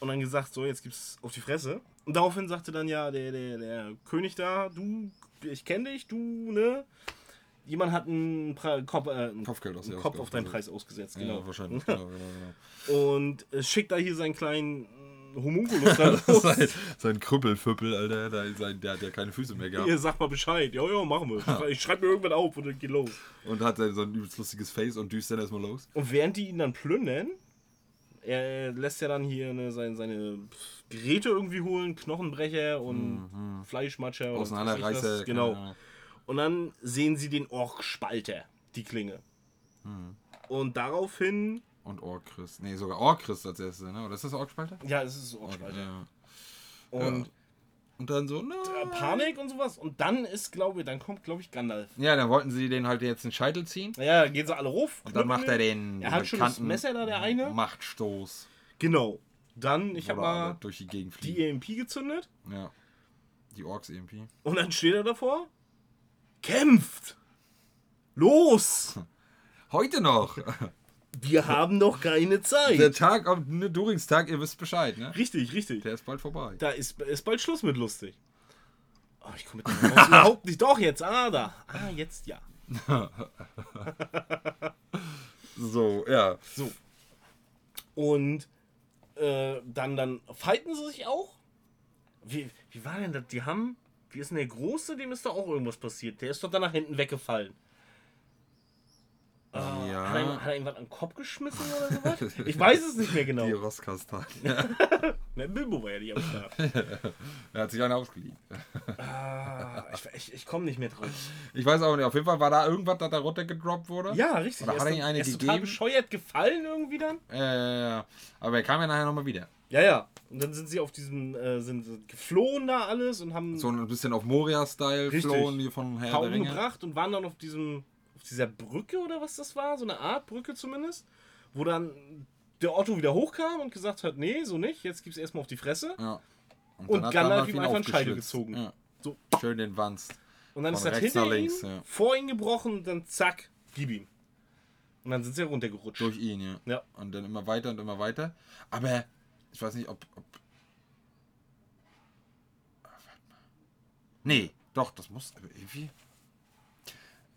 Und dann gesagt, so, jetzt gibt's auf die Fresse. Und daraufhin sagte dann ja der, der, der König da, du, ich kenne dich, du, ne? Jemand hat einen Pre Kopf, äh, einen Kopfgeld einen Kopf auf deinen. Preis ausgesetzt, Genau. genau. Ja, wahrscheinlich. genau, genau, genau. Und äh, schickt da hier seinen kleinen äh, Homunculus da sein, sein Krüppelfüppel, Alter, der, der hat ja keine Füße mehr gehabt. Ihr sagt mal Bescheid. Ja, ja, machen wir. Schrei- Ich schreibe mir irgendwann auf und dann geht los. Und hat dann so ein übelst lustiges Face und düst dann erstmal los. Und während die ihn dann plündern, er lässt ja dann hier ne, seine, seine Geräte irgendwie holen, Knochenbrecher und Fleischmatscher. weiß ich Auseinanderreißer. Genau. Und dann sehen sie den Orkspalter, die Klinge. Und daraufhin, Und Orchrist. Nee, sogar Orchrist als erstes, ne? Oder ist das Orkspalter? ja, es ist Orkspalter. Ja. Und Und dann so, ne? äh, Panik und sowas. Und dann ist, glaube ich, dann kommt, glaube ich, Gandalf. Ja, dann wollten sie den halt jetzt den Scheitel ziehen. Naja, gehen sie alle ruf. Und dann macht er den Er hat schon das Messer da, der eine. Machtstoß. Genau. Dann, ich habe mal durch die Gegend die. EMP gezündet. Ja. Die Orks EMP. Und dann steht er davor. Kämpft! Los! Heute noch! Wir haben noch keine Zeit. Der Tag, auf- ne, Duringstag, ihr wisst Bescheid, ne? richtig, richtig. Der ist bald vorbei. Da ist, ist bald Schluss mit lustig. Oh, ich komme mit dem Maus überhaupt nicht. Doch, jetzt. Ah, da. Ah, jetzt ja. So, ja. So. Und äh, dann, dann fighten sie sich auch. Wie, wie war denn das? Die haben. Wie ist denn der Große? Dem ist doch auch irgendwas passiert. Der ist doch dann nach hinten weggefallen. Äh, Ja. Hat, er, hat er ihm was an den Kopf geschmissen oder sowas? Ich weiß es nicht mehr genau. Die Rosskastan. Ne, Bilbo war ja nicht am Start. er hat sich einen ausgeliehen. Ah, ich ich, ich komme nicht mehr drauf. Ich weiß auch nicht, auf jeden Fall war da irgendwas, das da runtergedroppt wurde. Ja, richtig. Oder hat er ist ihm eine er ist total gegeben? bescheuert gefallen irgendwie dann. Ja, ja, ja. Aber er kam ja nachher nochmal wieder. Ja, ja. Und dann sind sie auf diesem, äh, sind sie geflohen da alles und haben So ein bisschen auf Moria-Style Richtig. flohen hier von Herr der Pauken Ringe. gebracht und waren dann auf diesem, dieser Brücke oder was das war, so eine Art Brücke zumindest, wo dann der Otto wieder hochkam und gesagt hat, nee, so nicht, jetzt gibt's erstmal auf die Fresse. Ja. Und dann hat Gandalf Gandalf ihm einfach einen Scheitel gezogen. Ja. So. Schön den Wanst. Und dann Von ist das rechts hinter links, ihm, ja. vor ihn gebrochen und dann zack, gib ihm. Und dann sind sie runtergerutscht. Durch ihn, ja. Ja. Und dann immer weiter und immer weiter. Aber ich weiß nicht, ob. ob nee, doch, das muss irgendwie.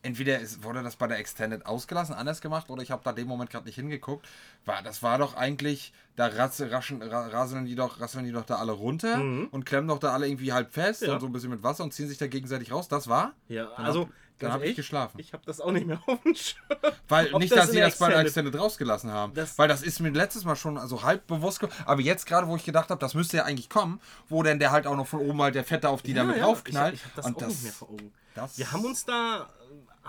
Entweder ist, wurde das bei der Extended ausgelassen, anders gemacht, oder ich habe da dem Moment gerade nicht hingeguckt. War, das war doch eigentlich, da rasse, raschen, ra, rasseln, die doch, rasseln die doch da alle runter und klemmen doch da alle irgendwie halb fest Mhm. Ja. und so ein bisschen mit Wasser und ziehen sich da gegenseitig raus. Das war? Ja, Dann also hab- Dann habe ich geschlafen. Ich habe das auch nicht mehr auf dem Schirm. Weil nicht, das dass sie das bei der Extended- rausgelassen haben. Das- weil das ist mir letztes Mal schon also halb bewusst. Aber jetzt gerade, wo ich gedacht habe, das müsste ja eigentlich kommen, wo denn der halt auch noch von oben halt der Fette auf die damit draufknallt. Ich, ich habe das und auch das, nicht mehr vor Augen. das- Wir haben uns da,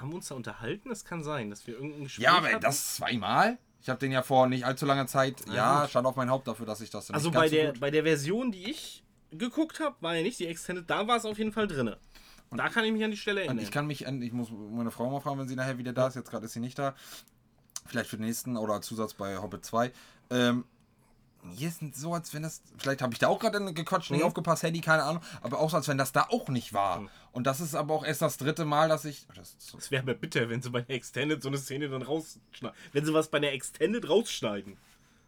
haben uns da unterhalten. Es kann sein, dass wir irgendein Gespräch Ja, aber hatten. das zweimal? Ich habe den ja vor nicht allzu langer Zeit, ja, stand auf mein Haupt dafür, dass ich das Also nicht bei so der, gut- bei der Version, die ich geguckt habe, war ja nicht die Extended, da war es auf jeden Fall drin. Da kann ich mich an die Stelle Und erinnern. ich kann mich, an, ich muss meine Frau mal fragen, wenn sie nachher wieder da ist. Jetzt gerade ist sie nicht da. Vielleicht für den nächsten oder als Zusatz bei Hobbit 2. Ähm, hier ist so, als wenn das. Vielleicht habe ich da auch gerade gequatscht, nicht Mhm. aufgepasst, Handy, keine Ahnung. Aber auch so, als wenn das da auch nicht war. Mhm. Und das ist aber auch erst das dritte Mal, dass ich. Das so, Es wäre mir bitter, wenn sie bei der Extended so eine Szene dann rausschneiden. Wenn sie was bei der Extended rausschneiden.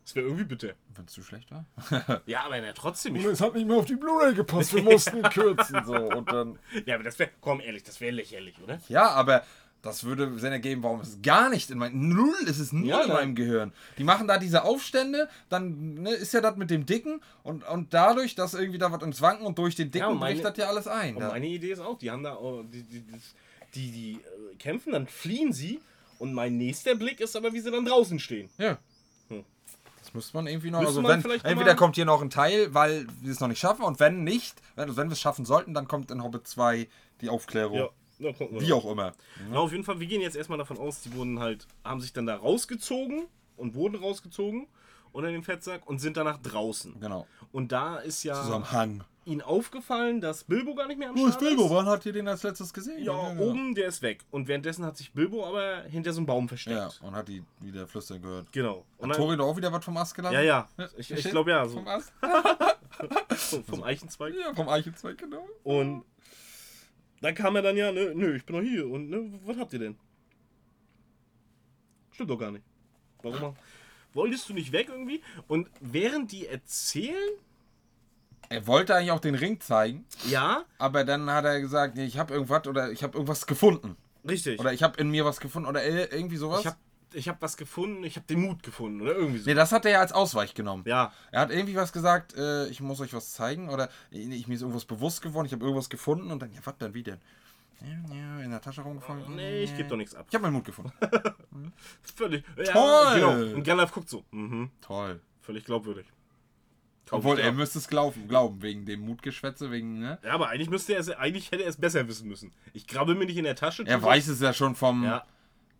Das wäre irgendwie bitter. wenn es zu schlecht war. Ja, aber na, trotzdem. Ich, es hat nicht mehr auf die Blu-ray gepasst. Wir mussten kürzen. So. Und dann. ja, aber das wäre, komm ehrlich, das wäre lächerlich, oder? Ja, aber das würde Sinn ergeben, warum es gar nicht in meinem. Null ist es null Ja, in meinem Gehirn. Die machen da diese Aufstände, dann ne, ist ja das mit dem Dicken und, und dadurch, dass irgendwie da was ins Wanken und durch den Dicken Ja, meine- bricht das ja alles ein. Und Da. meine Idee ist auch, die haben da, auch- die, die, die, die, äh, kämpfen, dann fliehen sie. Und mein nächster Blick ist aber, wie sie dann draußen stehen. Ja. Hm. Das müsste man irgendwie noch. Müsste Also wenn, entweder kommt hier noch ein Teil, weil wir es noch nicht schaffen, und wenn nicht, wenn, wenn wir es schaffen sollten, dann kommt in Hobbit 2 die Aufklärung. Ja, na, Wie auch immer. Na, auf jeden Fall, wir gehen jetzt erstmal davon aus, die wurden halt, haben sich dann da rausgezogen und wurden rausgezogen unter dem Fettsack und sind danach draußen. Genau. Und da ist ja Zusammenhang. ihnen aufgefallen, dass Bilbo gar nicht mehr am Wo ist Start Bilbo? Wann habt ihr den als letztes gesehen? Ja, oben, der ist weg. Und währenddessen hat sich Bilbo aber hinter so einem Baum Ja, versteckt. und hat die wieder flüstern gehört. Genau. Und Hat Tori doch auch wieder was vom Ast gelassen? ja, ja. Ich, ich glaube ja, so Vom Ast? vom, vom Eichenzweig. Ja, vom Eichenzweig, genau. Und dann kam er dann ja, nö, nö, ich bin noch hier. Und ne, was habt ihr denn? Stimmt doch gar nicht. Warum? Wolltest du nicht weg irgendwie? Und während die erzählen, Er wollte eigentlich auch den Ring zeigen, ja, aber dann hat er gesagt, nee, ich habe irgendwas oder ich habe irgendwas gefunden. richtig. Oder ich habe in mir was gefunden oder ir- irgendwie sowas. ich habe ich hab was gefunden, ich habe den Mut gefunden oder irgendwie so. nee, das hat er ja als Ausweich genommen. Ja, Er hat irgendwie was gesagt, äh, ich muss euch was zeigen oder ich, mir ist irgendwas bewusst geworden, ich habe irgendwas gefunden und dann, ja, was denn, wie denn? In der Tasche rumgefallen. nee, ich gebe doch nichts ab. Ich habe meinen Mut gefunden. Völlig. Ja, Toll! Genau. Und Gandalf guckt so. Mhm. Toll. Völlig glaubwürdig. Obwohl, ich er müsste es glauben, glauben, wegen dem Mutgeschwätze, wegen, ne? Ja, aber eigentlich müsste er es, eigentlich hätte er es besser wissen müssen. Ich grabbel mir nicht in der Tasche. Er weiß es ja schon vom, Ja.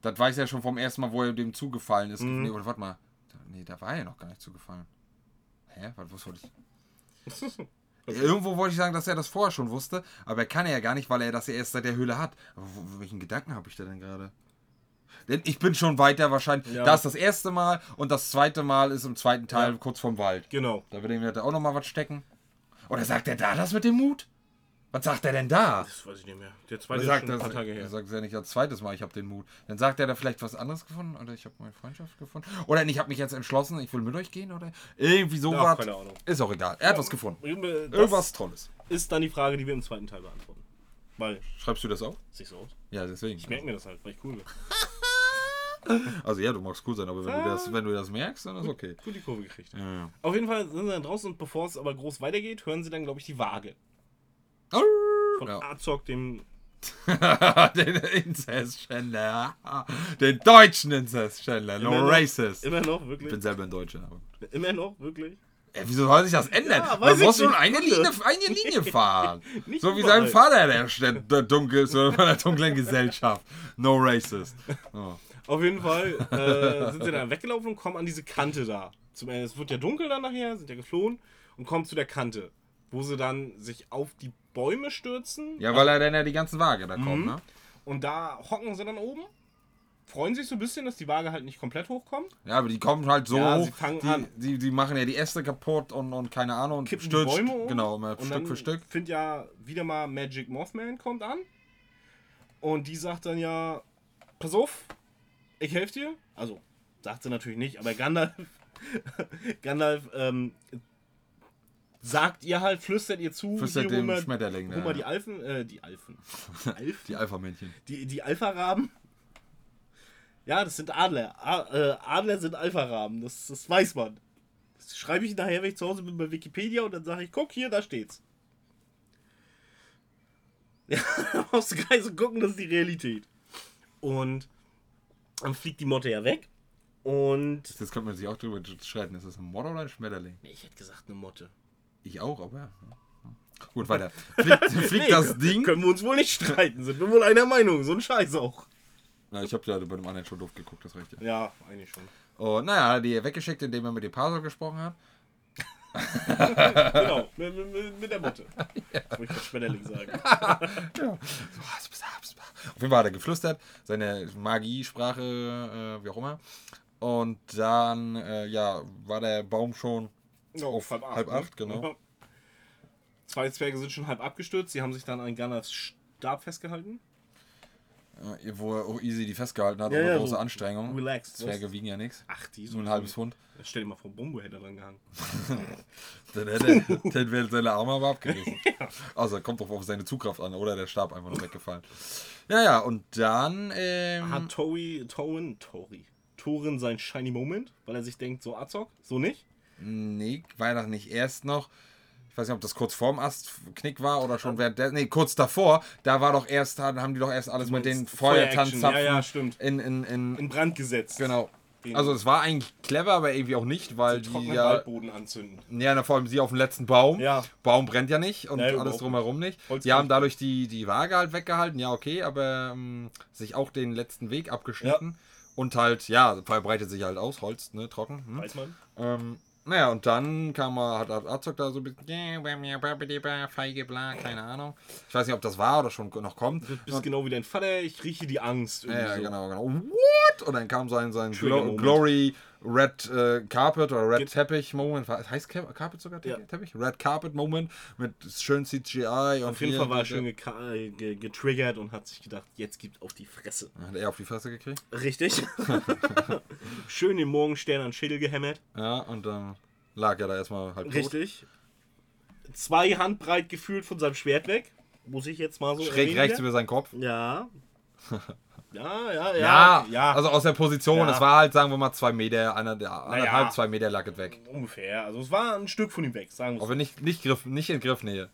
Das weiß er schon vom ersten Mal, wo er dem zugefallen ist. Mhm. Nee, oder warte mal, nee, da war er noch gar nicht zugefallen. Hä, was, was wollte ich? Irgendwo wollte ich sagen, dass er das vorher schon wusste, aber er kann ja gar nicht, weil er das ja erst seit der Höhle hat. Aber wo, welchen Gedanken habe ich da denn gerade? Denn ich bin schon weiter wahrscheinlich. Ja. Das ist das erste Mal und das zweite Mal ist im zweiten Teil Ja. kurz vorm Wald. Genau. Da wird ihm ja auch noch mal was stecken. Oder sagt er da das mit dem Mut? Was sagt er denn da? Das weiß ich nicht mehr. Der zweite ist sagt schon ein paar Tage her. er sagt ja nicht als zweites Mal, ich habe den Mut. Dann sagt er da vielleicht was anderes gefunden oder ich habe meine Freundschaft gefunden. Oder ich habe mich jetzt entschlossen, ich will mit euch gehen oder irgendwie sowas. keine Ahnung. Ist auch egal. Er hat was gefunden. Irgendwas Tolles. ist dann die Frage, die wir im zweiten Teil beantworten. Weil, Schreibst du das auch? sieht so aus. Ja, deswegen. Ich merke mir das halt, weil ich cool bin. Also ja, du magst cool sein, aber wenn, du, das, wenn du das merkst, dann ist okay. Gut die Kurve gekriegt. Ja, ja. Auf jeden Fall sind sie dann draußen und bevor es aber groß weitergeht, hören sie dann, glaube ich, die Waage. Von Ja. Azog, dem. den Inzestständler. Den deutschen Inzestständler. No Immer noch- racist. Immer noch, Ich wirklich. bin selber ein Deutscher. Aber. Immer noch, wirklich. Ey, wieso soll sich das ändern? Ja, Man ich muss schon nicht. eine Linie, eine Linie fahren. So wie sein Vater, der, der, der dunkel ist, von der dunklen Gesellschaft. No racist. Oh. Auf jeden Fall äh, sind sie dann weggelaufen und kommen an diese Kante da. Zum Ende, es wird ja dunkel dann nachher, sind ja geflohen und kommen zu der Kante, wo sie dann sich auf die Bäume stürzen. Ja, weil er dann ja die ganzen Waage da kommt, ne? Und da hocken sie dann oben, freuen sich so ein bisschen, dass die Waage halt nicht komplett hochkommt. Ja, aber die kommen halt so Ja, hoch. sie fangen die, an. Die, die machen ja die Äste kaputt und, und keine Ahnung. Und Kippen stürzt- die Bäume um. Genau, immer und Stück für Stück. Findet ja wieder mal Magic Mothman kommt an. Und die sagt dann ja, pass auf, ich helfe dir. Also, sagt sie natürlich nicht, aber Gandalf, Gandalf ähm, sagt ihr halt, flüstert ihr zu, Flüstert hier, dem mal- Schmetterling, Hol ja. die Alfen, äh, die Alfen. Alfen? Die Alpha-Männchen. Die, die Alpha-Raben. Ja, das sind Adler. Äh, Adler sind Alpha-Raben, das, das weiß man. Das schreibe ich nachher, wenn ich zu Hause bin bei Wikipedia und dann sage ich, guck hier, da steht's. da brauchst du gar nicht so gucken, das ist die Realität. Und dann fliegt die Motte ja weg. Und. Jetzt könnte man sich auch drüber streiten. Ist das ein Motte oder ein Schmetterling? Nee, ich hätte gesagt eine Motte. Ich auch, aber ja. Gut, weiter. Fliegt, fliegt Nee, das Ding. Können wir uns wohl nicht streiten, sind wir wohl einer Meinung. So ein Scheiß auch. Na, ich habe ja bei dem anderen schon doof geguckt, das recht. Ja. Ja, eigentlich schon. Und naja, hat er die weggeschickt, indem er mit dem Pastor gesprochen hat. Genau, mit, mit, mit der Motte. Wo ich das Schmetterling sagen. Ja. So, Auf jeden Fall hat er geflüstert, seine Magiesprache, äh, wie auch immer. Und dann, äh, ja, war der Baum schon auf halb acht, genau. Ja. Zwei Zwerge sind schon halb abgestürzt. Sie haben sich dann an Gunners Stab festgehalten. äh, wo er auch easy die festgehalten hat, Ja, ohne ja, große so Anstrengung. relaxed, Zwerge wiegen ja nichts. Ach, die Nur ein halbes Pfund. Stell dir mal vor, Bombo hätte dran gehangen. Dann hätte dann wäre seine Arme aber abgerissen. Also kommt doch auf seine Zugkraft an, oder der Stab einfach nur weggefallen. Ja, ja, und dann. Ähm, Hat Tori, Torin, Tori, Torin sein Shiny Moment, weil er sich denkt, so Azog, so nicht? Nee, war das nicht erst noch. Ich weiß nicht, ob das kurz vorm Astknick war oder schon während der. Nee, kurz davor. Da war doch erst, haben die doch erst alles mit den Feuertanzzapfen ja, ja, stimmt. in, in, in, In Brand gesetzt. Genau. Also es war eigentlich clever, aber irgendwie auch nicht, weil die ja. Waldboden anzünden. Ja, na, vor allem sie auf dem letzten Baum. Ja. Baum brennt ja nicht und Ja, alles drumherum nicht. Holz Die haben nicht. dadurch die, die Waage halt weggehalten, ja, okay, aber ähm, sich auch den letzten Weg abgeschnitten. Und halt, ja, verbreitet sich halt aus, Holz, ne, trocken. Hm. Weiß man. Ähm, naja, und dann kam er, hat hat Azog da so ein bisschen, feige, bla, keine Ahnung. Ich weiß nicht, ob das war oder schon noch kommt. Du bist genau wie dein Vater, ich rieche die Angst. Ja, so. genau, genau. What? Und dann kam sein, sein Glo Trigger-Moment. Glory Red äh, Carpet oder Red Geht- Teppich Moment. Heißt Ca- Carpet sogar Ja. Teppich? Red Carpet Moment mit schön CGI. Und Auf jeden Fall war er schön äh, ge getriggert und hat sich gedacht, jetzt gibt auf die Fresse. Hat er auf die Fresse gekriegt. Richtig. schön den Morgenstern an den Schädel gehämmert. Ja, und dann lag er da erstmal halt tot. Richtig. Zwei Handbreit gefühlt von seinem Schwert weg. Muss ich jetzt mal so Schräg rechts über seinen Kopf. Ja. Ja, ja, ja. Ja, ja. also aus der Position, Ja. es war halt, sagen wir mal, zwei Meter, einer, anderthalb, Naja. zwei Meter lag es weg. ungefähr. Also es war ein Stück von ihm weg, sagen wir Aber nicht, nicht, Griff, nicht in Griffnähe.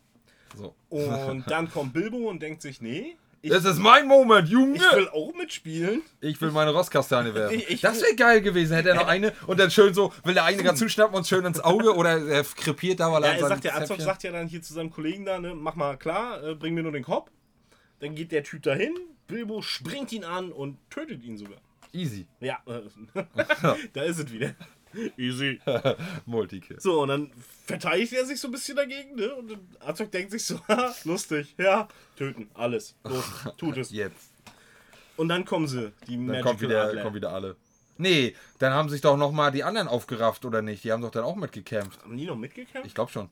So. Und dann kommt Bilbo und denkt sich, nee, ich, Das ist mein Moment, Junge! ich will auch mitspielen. Ich will meine Rostkastanie werfen. Ich- ich das wäre geil gewesen. Hätte er noch eine und dann schön so, will der eine gerade zuschnappen und schön ins Auge oder er krepiert da, weil Ja, er sagt ja, Azog sagt ja dann hier zu seinem Kollegen da, ne, mach mal klar, äh, bring mir nur den Kopf. Dann geht der Typ dahin, Bilbo springt ihn an und tötet ihn sogar. Easy. Ja, da ist es wieder. Easy. Multikill. So, und dann verteidigt er sich so ein bisschen dagegen, ne? Und Azog denkt sich so, lustig, ja, töten, alles. Los, tut es. Jetzt. Und dann kommen sie, die Dann Magical kommt wieder, Adler. kommen wieder alle. Nee, dann haben sich doch nochmal die anderen aufgerafft, oder nicht? Die haben doch dann auch mitgekämpft. Haben die noch mitgekämpft? Ich glaube schon.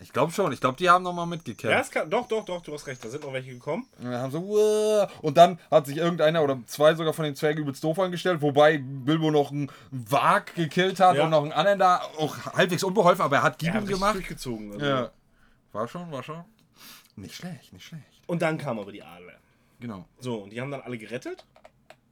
Ich glaube schon. Ich glaube, die haben nochmal Ja, mitgekämpft. es kann, doch, doch, doch, du hast recht, da sind noch welche gekommen. Und dann haben so, "Uah." und dann hat sich irgendeiner oder zwei sogar von den Zwergen übelst doof angestellt, wobei Bilbo noch einen Wag gekillt hat Ja. und noch einen anderen da, auch halbwegs unbeholfen, aber er hat Ja, Giebel richtig gemacht. durchgezogen. Also. Ja. War schon, war schon. Nicht schlecht, nicht schlecht. Und dann kamen aber die Adler. Genau. So, und die haben dann alle gerettet.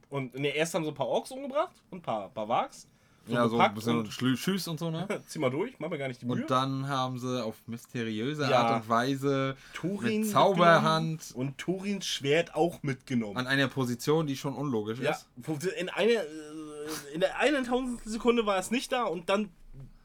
Und ne, erst haben sie ein paar Orks umgebracht und ein paar, paar Wags. Ja, so ein bisschen und- Schlü- Schüss und so, ne? Zieh mal durch, mach mir gar nicht die Mühe. Und dann haben sie auf mysteriöse Ja. Art und Weise Turin mit Zauberhand Und Turins Schwert auch mitgenommen. an einer Position, die schon unlogisch ja, ist. in, eine, äh, in der einen tausendstel Sekunde war es nicht da und dann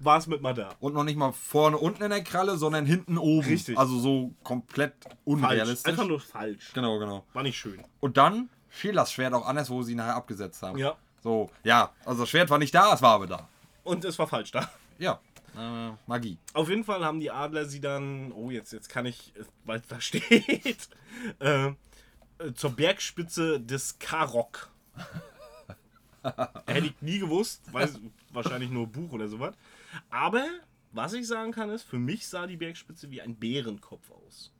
war es mit mal da. Und noch nicht mal vorne unten in der Kralle, sondern hinten oben. Richtig. Also so komplett Falsch. unrealistisch. Einfach nur falsch. Genau, genau. War nicht schön. Und dann fiel das Schwert auch anders, wo sie nachher abgesetzt haben. Ja. So, ja, also das Schwert war nicht da, es war aber da. Und es war falsch da. Ja, äh, Magie. Auf jeden Fall haben die Adler sie dann, oh jetzt, jetzt kann ich, weil es da steht, äh, äh, zur Bergspitze des Karok. Hätte ich nie gewusst, weiß wahrscheinlich nur Buch oder sowas. Aber was ich sagen kann ist, für mich sah die Bergspitze wie ein Bärenkopf aus.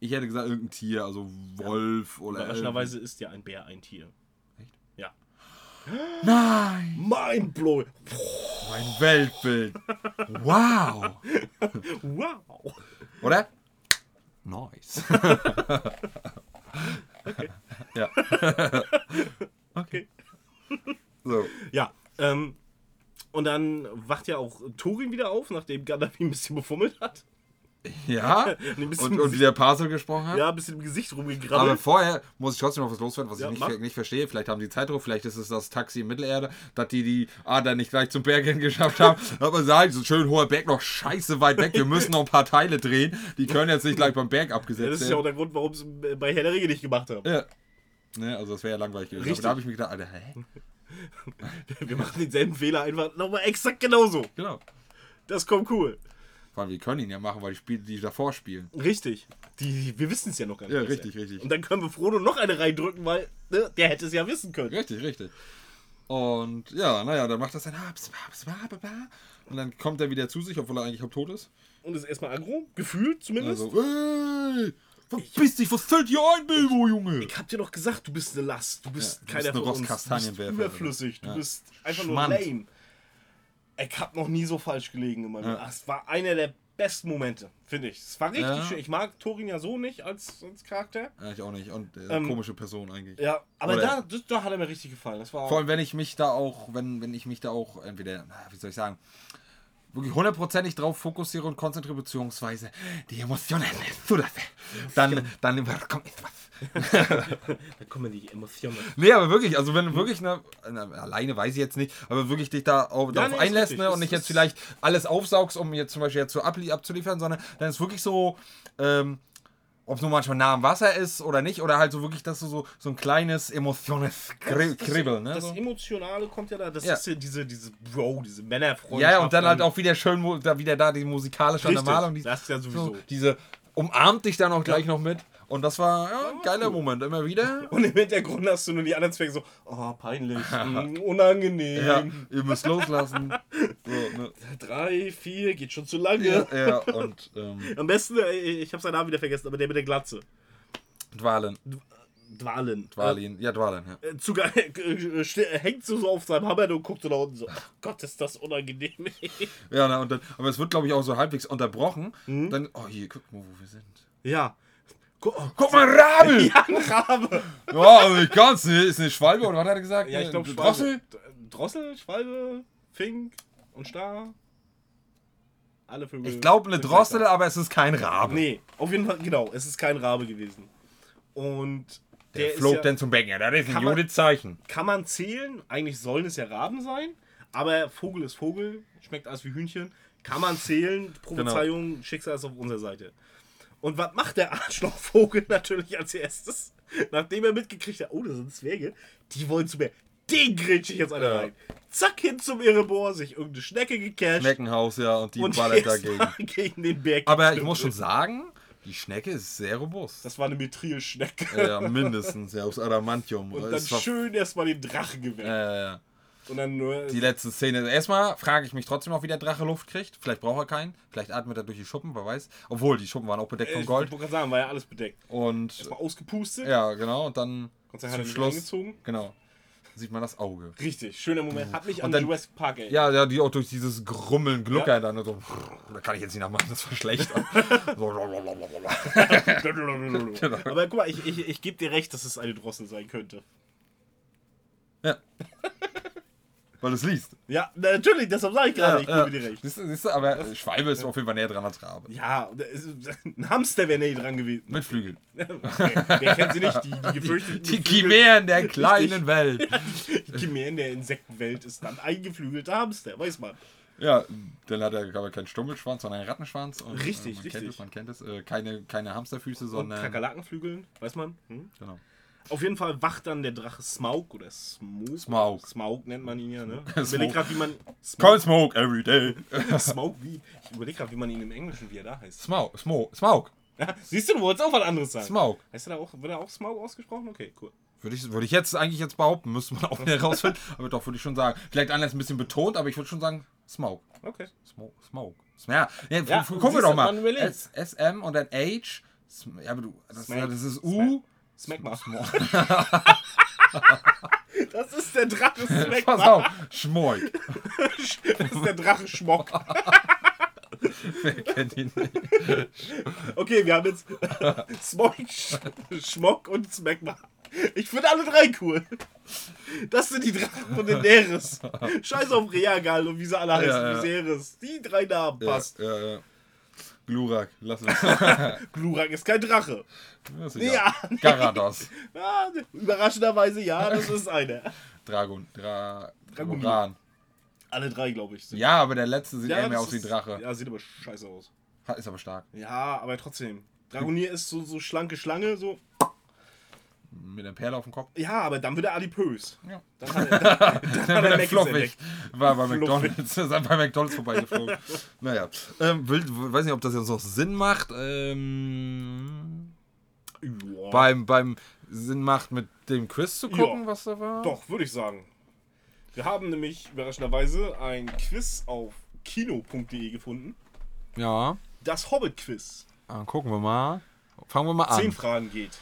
Ich hätte gesagt, irgendein Tier, also Wolf oder. Überraschenderweise ist ja ein Bär ein Tier. Nein! Mein Blow. Mein Weltbild. Wow! Wow. Oder? Nice. Ja. Okay. So. Ja, ähm, und dann wacht ja auch Thorin wieder auf, nachdem Gandalf ihn ein bisschen befummelt hat. Ja, ein und, und wie der Parsel gesprochen hat. Ja, ein bisschen im Gesicht Aber rumgegrabbelt. vorher muss ich trotzdem noch was loswerden, was Ja, ich nicht, nicht verstehe. Vielleicht haben die Zeitdruck, vielleicht ist es das Taxi in Mittelerde, dass die die Ader nicht gleich zum Berg hin geschafft haben. Aber sagen, so schön hoher Berg noch scheiße weit weg. Wir müssen noch ein paar Teile drehen. Die können jetzt nicht gleich beim Berg Ja, abgesetzt das ist ja auch werden. der Grund, warum sie es bei Herr der Ringe nicht gemacht haben. Ja. Ne, also das wäre ja langweilig gewesen. Richtig. Aber da habe ich mir gedacht, Alter, hä? Wir machen denselben Fehler einfach nochmal exakt genauso. Genau. Das kommt cool. Vor allem, wir können ihn ja machen, weil die Spiele, die davor spielen. Richtig. Die, wir wissen es ja noch gar nicht. Ja, richtig, richtig. Und dann können wir Frodo noch eine reindrücken, weil ne, der hätte es ja wissen können. Richtig, richtig. Und ja, naja, dann macht das dann. Und dann kommt er wieder zu sich, obwohl er eigentlich tot ist. Und ist erstmal aggro, gefühlt zumindest. Also, ey, verpiss dich, was fällt dir ein, Bilbo, Junge? Ich hab dir doch gesagt, du bist eine Last. Du bist Ja, du keiner bist eine von uns. Du bist überflüssig. Du Ja. bist einfach Schmand. nur lame. Ich hab noch nie so falsch gelegen in meinem Ja. Ach, Es war einer der besten Momente, finde ich. Es war richtig Ja. schön. Ich mag Thorin ja so nicht als, als Charakter. Ja, ich auch nicht. Und äh, Ähm, komische Person eigentlich. Ja, aber Oder- da, das, da hat er mir richtig gefallen. Das war Vor allem, wenn ich mich da auch, wenn, wenn ich mich da auch entweder, wie soll ich sagen, wirklich hundertprozentig drauf fokussiere und konzentriere, beziehungsweise die Emotionen zulasse, dann, dann kommt etwas. da kommen die Emotionen. Nee, aber wirklich, also wenn du wirklich eine alleine weiß ich jetzt nicht, aber wirklich dich da auf, darauf nee, einlässt ne, und nicht jetzt vielleicht alles aufsaugst, um jetzt zum Beispiel jetzt so ablie abzuliefern, sondern dann ist wirklich so, ähm, ob es nur manchmal nah am Wasser ist oder nicht, oder halt so wirklich, dass du so, so ein kleines emotionales Kri Kribbeln, ne? Das so. Emotionale kommt ja da. Das Ja. ist ja diese, diese Bro, diese Männerfreundschaft. Ja, ja, und dann halt auch wieder schön, da wieder da die musikalische Richtig, Untermalung. Die, das ist ja sowieso. so, diese umarmt dich dann auch gleich noch mit. Und das war ja, ein geiler Moment, immer wieder. Und im Hintergrund hast du nur die anderen Zwerge so, oh, peinlich, mm, unangenehm. Ja, ihr müsst loslassen. So, ne? Drei, vier, geht schon zu lange. ja, ja, und ähm, Am besten, äh, ich habe seinen Namen wieder vergessen, aber der mit der Glatze. Dwalen. Dwalen. Dwalin. Ja, Dwalen, ja. Äh, zu, äh, hängt so, auf seinem Hammer und guckt so da unten so, ach Gott, ist das unangenehm. Ja, na, und dann, aber es wird, glaube ich, auch so halbwegs unterbrochen. Mhm. Dann, oh, hier, guck mal, wo wir sind. ja. Gu oh, Guck mal, Rabe! ja, ein Rabe. Ja, aber ich kann's nicht. Ist eine Schwalbe oder was hat er gesagt? Ja, ich glaube, Eine Drossel? Drossel, Schwalbe, Fink und Star. Alle Vögel. Ich glaube, eine Drossel, aber es ist kein Rabe. Nee, auf jeden Fall, genau. Es ist kein Rabe gewesen. Und Der, der, flog ja, dann zum Becken. Ja, das ist ein gutes Zeichen. kann man zählen. Eigentlich sollen es ja Raben sein. Aber Vogel ist Vogel. Schmeckt alles wie Hühnchen. Kann man zählen. Prophezeiung, Schicksal ist auf unserer Seite. Und was macht der Arschlochvogel natürlich als erstes? Nachdem er mitgekriegt hat, oh, das sind Zwerge, die wollen zu mir. Den grätsch ich jetzt Ja. rein. Zack, hin zum Irrebohr, sich irgendeine Schnecke gecasht Schneckenhaus, ja, und die und ballert dagegen. gegen den Berg. Aber ich muss schon sagen, die Schnecke ist sehr robust. Das war eine Methrilschnecke. ja, mindestens, ja, aus Adamantium. Und dann schön erstmal den Drachen geweckt. Ja, ja, ja. Und dann nur. Die letzte Szene. Erstmal frage ich mich trotzdem auch, wie der Drache Luft kriegt. Vielleicht braucht er keinen. Vielleicht atmet er durch die Schuppen, wer weiß. Obwohl, die Schuppen waren auch bedeckt von ich Gold. wollte gerade sagen, war ja alles bedeckt. Und Mal ausgepustet. ja, genau. Und dann Gott sei Dank er zum Schluss. eingezogen. Genau. Sieht man das Auge. Richtig, schöner Moment. Hat mich an dann- Jurassic Park erinnert. Ja, ja, die auch durch dieses Grummeln, Gluckern Ja. dann so. Da kann ich jetzt nicht nachmachen, das war schlecht. so, Genau. Aber guck mal, ich, ich, ich gebe dir recht, dass es eine Drossel sein könnte. ja. Weil du es liest. Ja, natürlich, deshalb sage ich gerade, ich gebe dir recht. Siehst siehst du, aber Schwalbe ist auf jeden Fall näher dran als Rabe. Ja, ein Hamster wäre näher dran gewesen. Mit Flügeln. Okay. Wer kennt sie nicht? Die, die gefürchteten Die Geflügel- Chimären der kleinen Welt. Die Chimären der Insektenwelt ist dann ein geflügelter Hamster, weiß man. Ja, dann hat er aber keinen Stummelschwanz, sondern einen Rattenschwanz. Und, Richtig, äh, man richtig. Kennt es, man kennt es. Äh, keine, keine Hamsterfüße, Und sondern. Kakerlakenflügeln, weiß man. Hm? Genau. Auf jeden Fall wacht dann der Drache Smaug oder Smoke. Smaug. Smaug nennt man ihn ja, ne? Ich Smaug. überleg grad, wie man. Cold Smoke every day. Smaug, wie? Ich überleg grad, wie man ihn im Englischen, wie er da heißt. Smoke, Smoke, Smoke, Ja, siehst du, du wolltest auch was anderes sagen. Smoke. Heißt er da auch, wird er auch Smaug ausgesprochen? Okay, cool. Würde ich, würde ich jetzt eigentlich jetzt behaupten, müsste man auch wieder rausfinden. aber doch, würde ich schon sagen. Vielleicht anders ein bisschen betont, aber ich würde schon sagen Smoke. Okay. Smoke. Smoke. Ja, ja, Ja, gucken wir doch mal. SM und dann H. Ja, aber du, das, das ist U. Smack mal. Das ist der Drache Smack Pass auf, Schmoik. Das ist der Drache Schmock. Wer kennt ihn nicht? Okay, wir haben jetzt Smock, Sch- Schmock und Smack mal. Ich finde alle drei cool. Das sind die Drachen von Daenerys. Scheiß auf Reagal und wie sie alle heißen. Ja, ja. Viserys. Die drei Namen Ja, passt. ja, ja. Glurak, lass es. Glurak ist kein Drache. Ist Ja. Garados. Ja, überraschenderweise ja, das ist einer. Dragon. Dra Dragonir. Dragoran. Alle drei, glaube ich. Ja, aber der letzte sieht eher mehr aus wie Drache. Ja, sieht aber scheiße aus. Ist aber stark. Ja, aber trotzdem. Dragonier ist so, so schlanke Schlange, so. Mit einer Perle auf dem Kopf. Ja, aber dann wird er adipös. Ja. Dann hat er, dann, dann Dann er wird er fluffig. War bei. McDonalds. Ist er bei McDonalds vorbeigeflogen. naja. Ähm, will, weiß nicht, ob das jetzt noch Sinn macht. Ähm, Joa. beim, beim Sinn macht, mit dem Quiz zu gucken, Ja. was da war. Doch, würde ich sagen. Wir haben nämlich überraschenderweise ein Quiz auf kino.de gefunden. Ja. Das Hobbit-Quiz. Ah, gucken wir mal. Fangen wir mal an. Zehn Fragen geht.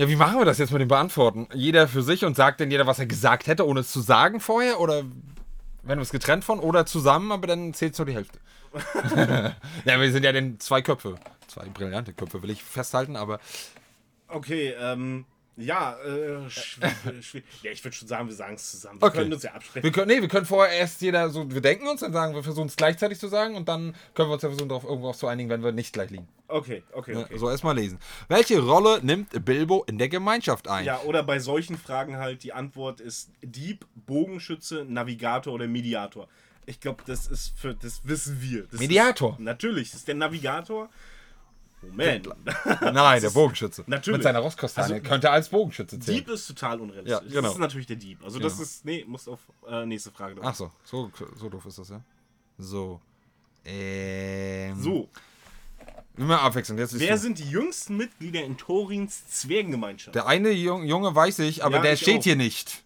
Ja, wie machen wir das jetzt mit dem Beantworten? Jeder für sich und sagt denn jeder, was er gesagt hätte, ohne es zu sagen vorher? Oder wenn wir es getrennt von oder zusammen, aber dann zählt nur die Hälfte. ja, wir sind ja denn zwei Köpfe. Zwei brillante Köpfe, will ich festhalten, aber Okay, ähm, ja, äh, schwierig. Ja, ich würde schon sagen, wir sagen es zusammen. Wir Okay. können uns ja absprechen. wir können, nee, wir können vorher erst jeder so, wir denken uns, dann sagen wir, versuchen es gleichzeitig zu sagen und dann können wir uns ja versuchen, darauf irgendwo zu einigen, wenn wir nicht gleich liegen. Okay, okay, okay. So, erstmal lesen. Welche Rolle nimmt Bilbo in der Gemeinschaft ein? Ja, oder bei solchen Fragen halt, die Antwort ist Dieb, Bogenschütze, Navigator oder Mediator. Ich glaube, das ist für, das wissen wir. Das Mediator. Ist, natürlich, das ist der Navigator. Moment. Nein, der Bogenschütze. Natürlich. Mit seiner Rostkastanie. Also- könnte als Bogenschütze zählen. Dieb ist total unrealistisch. Ja, genau. Das ist natürlich der Dieb. Also das Genau. ist, nee, muss auf äh, nächste Frage. drauf. Ach so, so, so doof ist das, ja. So. Ähm. So, Immer abwechselnd. Jetzt wer sind die jüngsten Mitglieder in Torins Zwergengemeinschaft? Der eine Jung- Junge weiß ich, aber Ja, der ich steht auch. hier nicht.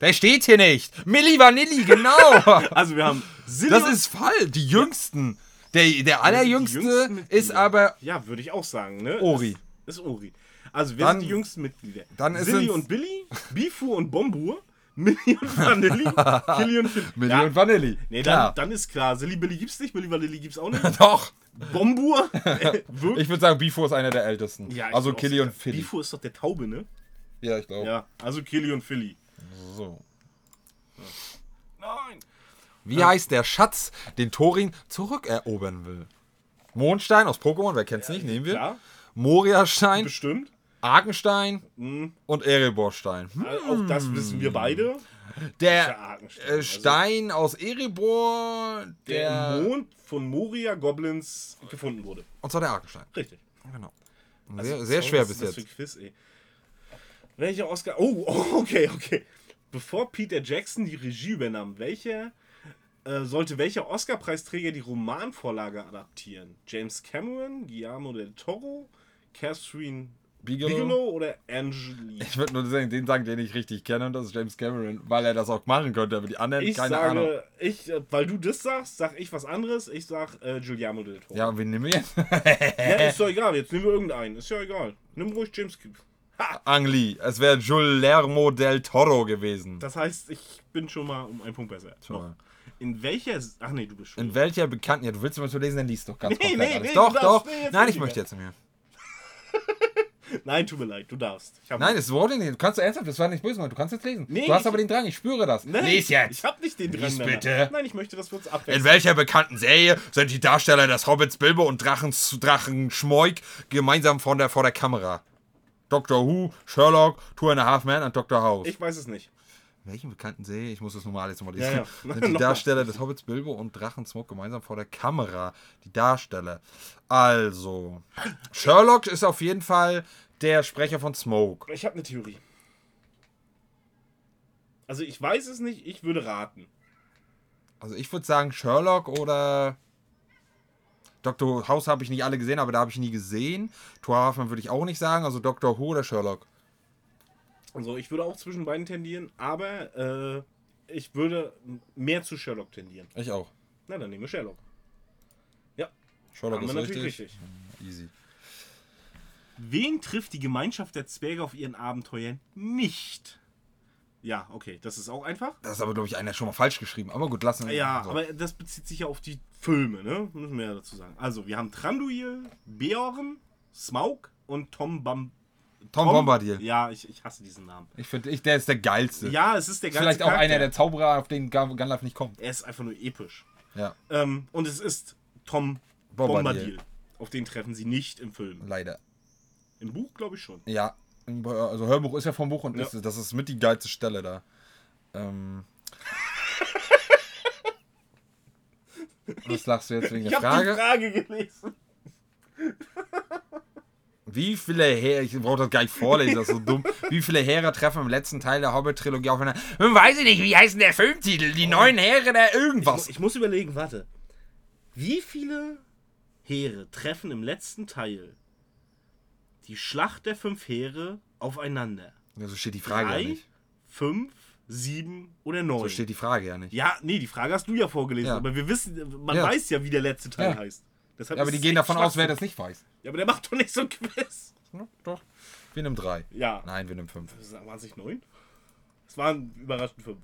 Der steht hier nicht. Milli Vanilli, genau. Also wir haben Silly das ist falsch. Die jüngsten. Der, der allerjüngste ist aber. Ja, würde ich auch sagen, ne? Ori. Ist, ist Ori. Also wer Dann- sind die jüngsten Mitglieder? dann ist Silly und Billy, Bifu und Bombur, Milli und Vanilli, Killy und Phil. Milli ja, und Vanilli. Nee, dann, dann ist klar, Silly Billy gibt's nicht, Milli Vanilli gibt's auch nicht. Doch. Bombur, äh? Ich würde sagen, Bifo ist einer der ältesten. Ja, also Killy und Philly. Bifu ist doch der Taube, ne? Ja, ich glaube. Ja, also Killy und Philly. So. Nein. Wie heißt der Schatz, den Thorin zurückerobern will? Mondstein aus Pokémon, wer kennt's nicht, nehmen wir. Moria-Stein, bestimmt. Arkenstein Mhm. und Erebor-Stein. Hm. Also Auch das wissen wir beide. Der Ja, äh, Also Stein aus Erebor, der der. im Mond von Moria Goblins gefunden wurde. und zwar der Arkenstein. Richtig. Genau. Also, Sehr, sehr sorry, schwer was bis das jetzt. Quiz, ey? Welcher Oscar. Oh, oh, okay, okay. Bevor Peter Jackson die Regie übernahm, welcher äh, sollte welcher Oscar-Preisträger die Romanvorlage adaptieren? James Cameron, Guillermo del Toro, Catherine Bigelow? Bigelow oder Angeli? Ich würde nur sagen, den sagen, den ich richtig kenne, und das ist James Cameron, weil er das auch machen könnte, aber die anderen, Ich keine sage, Ahnung. ich, äh, weil du das sagst, sag ich was anderes. Ich sag äh, Guillermo del Toro. Ja, und wen nehmen wir jetzt? Ja, ist doch egal, jetzt nehmen wir irgendeinen. Ist ja egal. Nimm ruhig James Cameron. Ha! Ang Lee. Es wäre Guillermo del Toro gewesen. Das heißt, ich bin schon mal um einen Punkt besser. Schon mal. In welcher. Ach nee, du bist schon. In welcher bekannten. Ja, du willst mal zu lesen, dann liest doch ganz Nee, komplett nee, alles. nee, doch, darfst- doch. nee, Nein, nicht ich möchte jetzt mehr. Nein, tut mir leid, du darfst. Nein, es wurde nicht. Du kannst ernsthaft, das war nicht böse, Mann. Du kannst jetzt lesen. Nee, du hast aber den Drang, ich spüre das. Nein, Lies jetzt. Ich hab nicht den Drang. Lies danach. bitte. Nein, ich möchte, dass wir uns In abwechseln. welcher bekannten Serie sind die Darsteller des Hobbits Bilbo und Drachens, Drachen Schmoik gemeinsam vor der, vor der Kamera? Doctor Who, Sherlock, Two and a Half Men und Dr. House. Ich weiß es nicht. Welchen bekannten Serie? Ich muss das nochmal alles nochmal Ja, lesen. ja. Sind die. Darsteller des Hobbits Bilbo und Drachen Smoke gemeinsam vor der Kamera? Die Darsteller. Also, Sherlock ist auf jeden Fall der Sprecher von Smoke. Ich habe eine Theorie. Also ich weiß es nicht, ich würde raten. Also ich würde sagen Sherlock oder Dr. House habe ich nicht alle gesehen, aber da habe ich nie gesehen. Thor Hoffmann würde ich auch nicht sagen, also Dr. Who oder Sherlock. Also ich würde auch zwischen beiden tendieren, aber äh, ich würde mehr zu Sherlock tendieren. Ich auch. Na, dann nehmen wir Sherlock. Ja, Sherlock ist natürlich richtig. richtig. Easy. Wen trifft die Gemeinschaft der Zwerge auf ihren Abenteuern nicht? Ja, okay, das ist auch einfach. Das ist aber, glaube ich, einer schon mal falsch geschrieben. Aber gut, lassen wir Ja, so. aber das bezieht sich ja auf die Filme, ne? Müssen wir ja dazu sagen. Also, wir haben Tranduil, Beorn, Smaug und Tom Bam. Tom, Bombadil. Ja, ich, ich hasse diesen Namen. Ich finde, ich, der ist der geilste. Ja, es ist der geilste Vielleicht auch Charakter. einer der Zauberer, auf den Gan- Gandalf nicht kommt. Er ist einfach nur episch. Ja. Ähm, und es ist Tom Bombadil. Bombadil. Auf den treffen sie nicht im Film. Leider. Im Buch glaube ich schon. Ja, also Hörbuch ist ja vom Buch und Ja. ist, das ist mit die geilste Stelle da. Ähm. Was lachst du jetzt wegen der Ich habe die Frage? Frage gelesen. Wie viele Heere, ich brauche das gar nicht vorlesen, das ist so dumm. Wie viele Heere treffen im letzten Teil der Hobbit-Trilogie aufeinander? Weiß ich nicht, wie heißt denn der Filmtitel? Die neuen Heere der Ich, irgendwas. ich muss überlegen, warte. Wie viele Heere treffen im letzten Teil die Schlacht der fünf Heere aufeinander? Ja, so steht die Frage Drei, ja nicht. fünf, sieben oder neun? So steht die Frage ja nicht. ja, nee, die Frage hast du ja vorgelesen, Ja. aber wir wissen, man Ja. weiß ja, wie der letzte Teil heißt. Ja, aber die gehen davon aus, wer das nicht weiß. Ja, aber der macht doch nicht so ein Quiz. Ja, doch. Wir nehmen drei. Ja. Nein, wir nehmen fünf. Waren es nicht neun? Es waren überraschend fünf.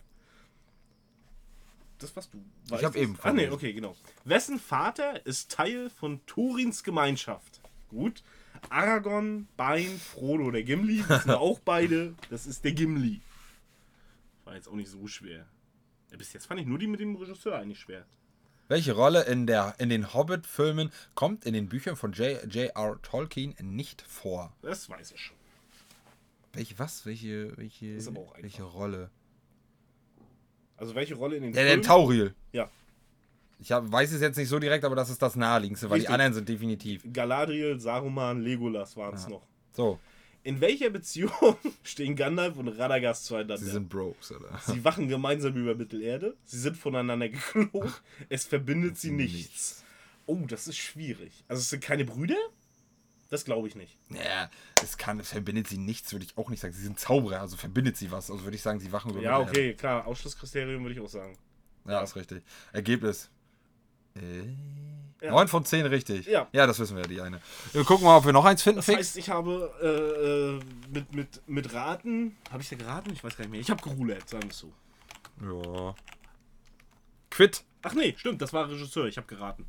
Das, was du weißt. hab ist- eben Ah, nee, okay, genau. Wessen Vater ist Teil von Turins Gemeinschaft? Gut. Aragorn, Bein, Frodo oder Gimli. Das sind auch beide. Das ist der Gimli. War jetzt auch nicht so schwer. Ja, bis jetzt fand ich nur die mit dem Regisseur eigentlich schwer. Welche Rolle in, der, in den Hobbit-Filmen kommt in den Büchern von J.R. Tolkien nicht vor? Das weiß ich schon. Welche, was? Welche, welche, welche Rolle? Also welche Rolle in den Ja, der Filmen? Tauriel. Ja. Ich hab, weiß es jetzt nicht so direkt, aber das ist das naheliegendste, weil Richtig. die anderen sind definitiv. Galadriel, Saruman, Legolas waren es noch. So, In welcher Beziehung stehen Gandalf und Radagast zueinander? sie sind Bros, oder? Sie wachen gemeinsam über Mittelerde. Sie sind voneinander geflogen. Es verbindet sie nichts. Oh, das ist schwierig. Also es sind keine Brüder? Das glaube ich nicht. Ja, es kann, es verbindet sie nichts, würde ich auch nicht sagen. Sie sind Zauberer, also verbindet sie was. Also würde ich sagen, sie wachen über Ja, okay, klar. Ausschlusskriterium würde ich auch sagen. Ja, ist richtig. Ergebnis. Äh, Ja. 9 von 10 richtig. Ja. Ja, das wissen wir, die eine. Wir gucken mal, ob wir noch eins finden, Das fix. heißt, ich habe äh, äh, mit, mit, mit Raten. Habe ich da geraten? Ich weiß gar nicht mehr. Ich habe gerulert, sagen wir es so. Ja. Quit. Ach nee, stimmt, das war Regisseur. Ich habe geraten.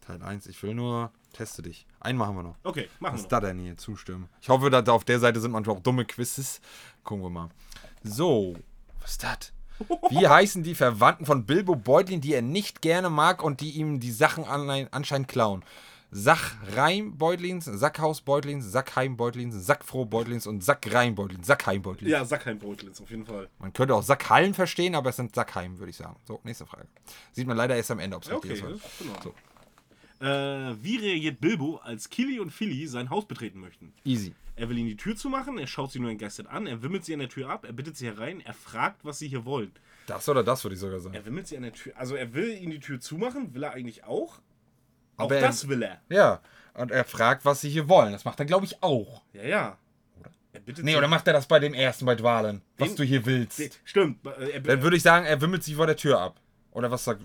Teil 1, ich will nur, teste dich. Einen machen wir noch. Okay, machen Was wir noch. da denn hier? Zustimmen. Ich hoffe, da auf der Seite sind manchmal auch dumme Quizzes. Gucken wir mal. So, was ist das? Wie heißen die Verwandten von Bilbo Beutlin, die er nicht gerne mag und die ihm die Sachen an, anscheinend klauen? Sachreim Beutlins, Sackhaus Beutlins, Sackheim Beutlins, Sackfroh Beutlins und Sackreim Beutlins, Sackheim Beutlins. Ja, Sackheim-Beutel ist auf jeden Fall. Man könnte auch Sackhallen verstehen, aber es sind Sackheim, würde ich sagen. So, nächste Frage. Sieht man leider erst am Ende, ob es Ja, richtig okay, ist. Ordnung. So. Äh, wie reagiert Bilbo, als Kili und Philly sein Haus betreten möchten? Easy. Er will ihnen die Tür zumachen, er schaut sie nur entgeistert an, er wimmelt sie an der Tür ab, er bittet sie herein, er fragt, was sie hier wollen. Das oder das würde ich sogar sagen. Er wimmelt sie an der Tür. Also er will ihnen die Tür zumachen, will er eigentlich auch. Auch Aber er- das will er. Ja, und er fragt, was sie hier wollen. Das macht er, glaube ich, auch. Ja, ja. Er bittet Nee, sie- oder macht er das bei dem ersten, bei Dwalen? Was du hier willst. Stimmt. äh, Er, Dann würde ich sagen, er wimmelt sich vor der Tür ab. Oder was sagt.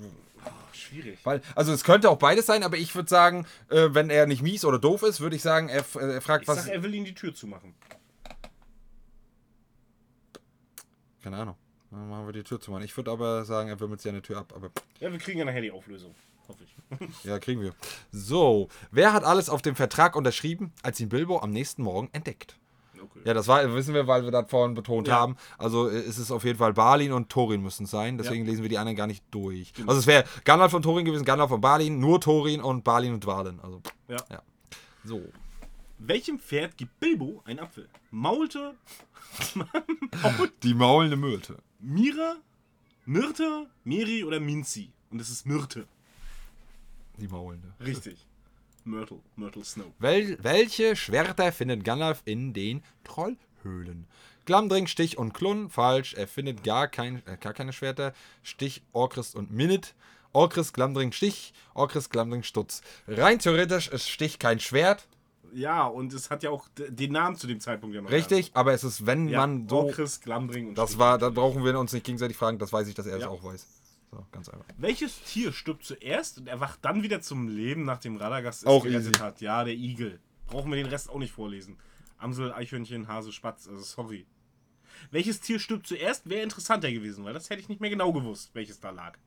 Schwierig. Weil, also es könnte auch beides sein, aber ich würde sagen, äh, wenn er nicht mies oder doof ist, würde ich sagen, er, äh, er fragt, Ich was. sag, er will ihnen die Tür zumachen. Keine Ahnung. Dann machen wir die Tür zu machen. Ich würde aber sagen, er wimmelt sich der Tür ab. Aber Ja, wir kriegen ja nachher die Auflösung. Hoffe ich. ja, kriegen wir. So, wer hat alles auf dem Vertrag unterschrieben, als ihn Bilbo am nächsten Morgen entdeckt? Okay. Ja, das war, wissen wir, weil wir das vorhin betont Ja. haben. Also äh, ist es auf jeden Fall Balin und Thorin müssen es sein. Deswegen lesen wir die anderen gar nicht durch. Genau. Also es wäre Gandalf und Thorin gewesen, Gandalf und Balin, nur Thorin und Balin und Dwalin. Also, Ja. ja. So. Welchem Pferd gibt Bilbo einen Apfel? Maulte, Die maulende Myrte. Mira, Myrte, Miri oder Minzi? Und es ist Myrte. Die maulende. Richtig. Myrtle, Myrtle Snow. Wel welche Schwerter findet Gandalf in den Trollhöhlen? Glamdring, Stich und Klun. Falsch. Er findet gar, kein, äh, gar keine Schwerter. Stich, Orchrist und Minit. Orchrist, Glamdring, Stich. Orchrist, Glamdring, Stutz. Rein theoretisch ist Stich kein Schwert. Ja, und es hat ja auch den Namen zu dem Zeitpunkt ja noch. Richtig, aber es ist, wenn Ja, man so. Orchrist, Glamdring und Das Stich. war, da brauchen wir uns nicht gegenseitig fragen, das weiß ich, dass er es Ja. auch weiß. So, ganz einfach. Welches Tier stirbt zuerst und erwacht dann wieder zum Leben, nachdem Radagast es Auch gerettet easy. hat? Ja, der Igel. Brauchen wir den Rest auch nicht vorlesen. Amsel, Eichhörnchen, Hase, Spatz, also sorry. Welches Tier stirbt zuerst, wäre interessanter gewesen, weil das hätte ich nicht mehr genau gewusst, welches da lag.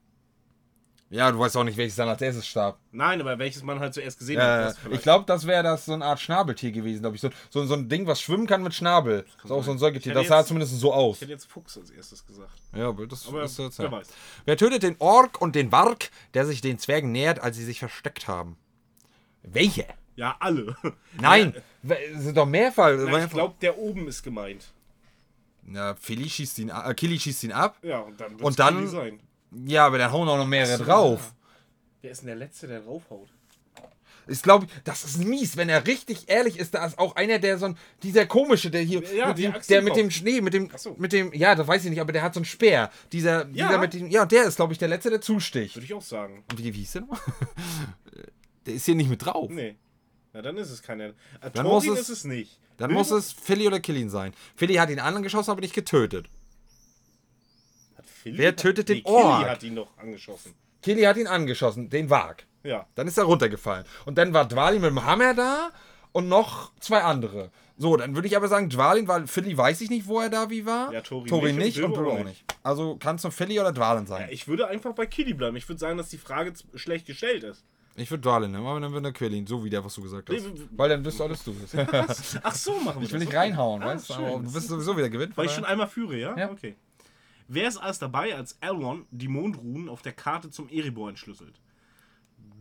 Ja, du weißt auch nicht, welches dann als erstes starb. Nein, aber welches man halt zuerst gesehen hat. Äh, das vielleicht- ich glaube, das wäre das so eine Art Schnabeltier gewesen, glaube ich. So, so, so ein Ding, was schwimmen kann mit Schnabel. ist auch so ein Säugetier. Das sah jetzt- zumindest so aus. Ich hätte jetzt Fuchs als erstes gesagt. Ja, aber das Aber ist jetzt, wer ja. weiß. Wer tötet den Ork und den Warg, der sich den Zwergen nähert, als sie sich versteckt haben? Welche? Ja, alle. Nein, es sind doch mehrfach. Na, ich glaube, der oben ist gemeint. Ja, Philly schießt ihn ab, äh, Killy schießt ihn ab. Ja, und dann dann- Killy sein. Ja, aber dann hauen auch noch mehrere drauf. Wer ist denn der Letzte, der draufhaut? Ich glaube, das ist mies, wenn er richtig ehrlich ist. Da ist auch einer, der so ein, dieser komische, der hier, Ja, mit der dem, der mit dem Schnee, mit dem, so. mit dem, ja, das weiß ich nicht, aber der hat so einen Speer. Dieser, Ja. dieser mit dem, ja, der ist, glaube ich, der letzte, der zusticht. Würde ich auch sagen. Wie, wie hieß der nochmal? Der ist hier nicht mit drauf. Nee. Na, dann ist es keiner. Dann muss es- ist es nicht. Dann Bilbo- muss es Philly oder Killin sein. Philly hat ihn angeschossen, aber nicht getötet. Philly- Wer tötet den nee, Killy Ork? hat ihn doch angeschossen. Killy hat ihn angeschossen, den Wag. Ja. Dann ist er runtergefallen. Und dann war Dwalin mit dem Hammer da und noch zwei andere. So, dann würde ich aber sagen, Dwalin, weil Philly weiß ich nicht, wo er da wie war. Ja, Thorin nicht nicht und Bilbo auch nicht. Also kann es nur Philly oder Dwalin sein. Ich würde einfach bei Killy bleiben. Ich würde sagen, dass die Frage schlecht gestellt ist. Ich würde Dwalin nehmen, aber dann wird er Quillin, so wie der, was du gesagt hast. Nee, Weil dann bist du alles du. bist. Ach so, machen wir ich will das. nicht reinhauen, Ah, weißt du? du bist sowieso wieder gewinnt. Weil ich schon einmal führe, ja? Ja. Okay. Wer ist alles dabei, als Elrond die Mondrunen auf der Karte zum Erebor entschlüsselt?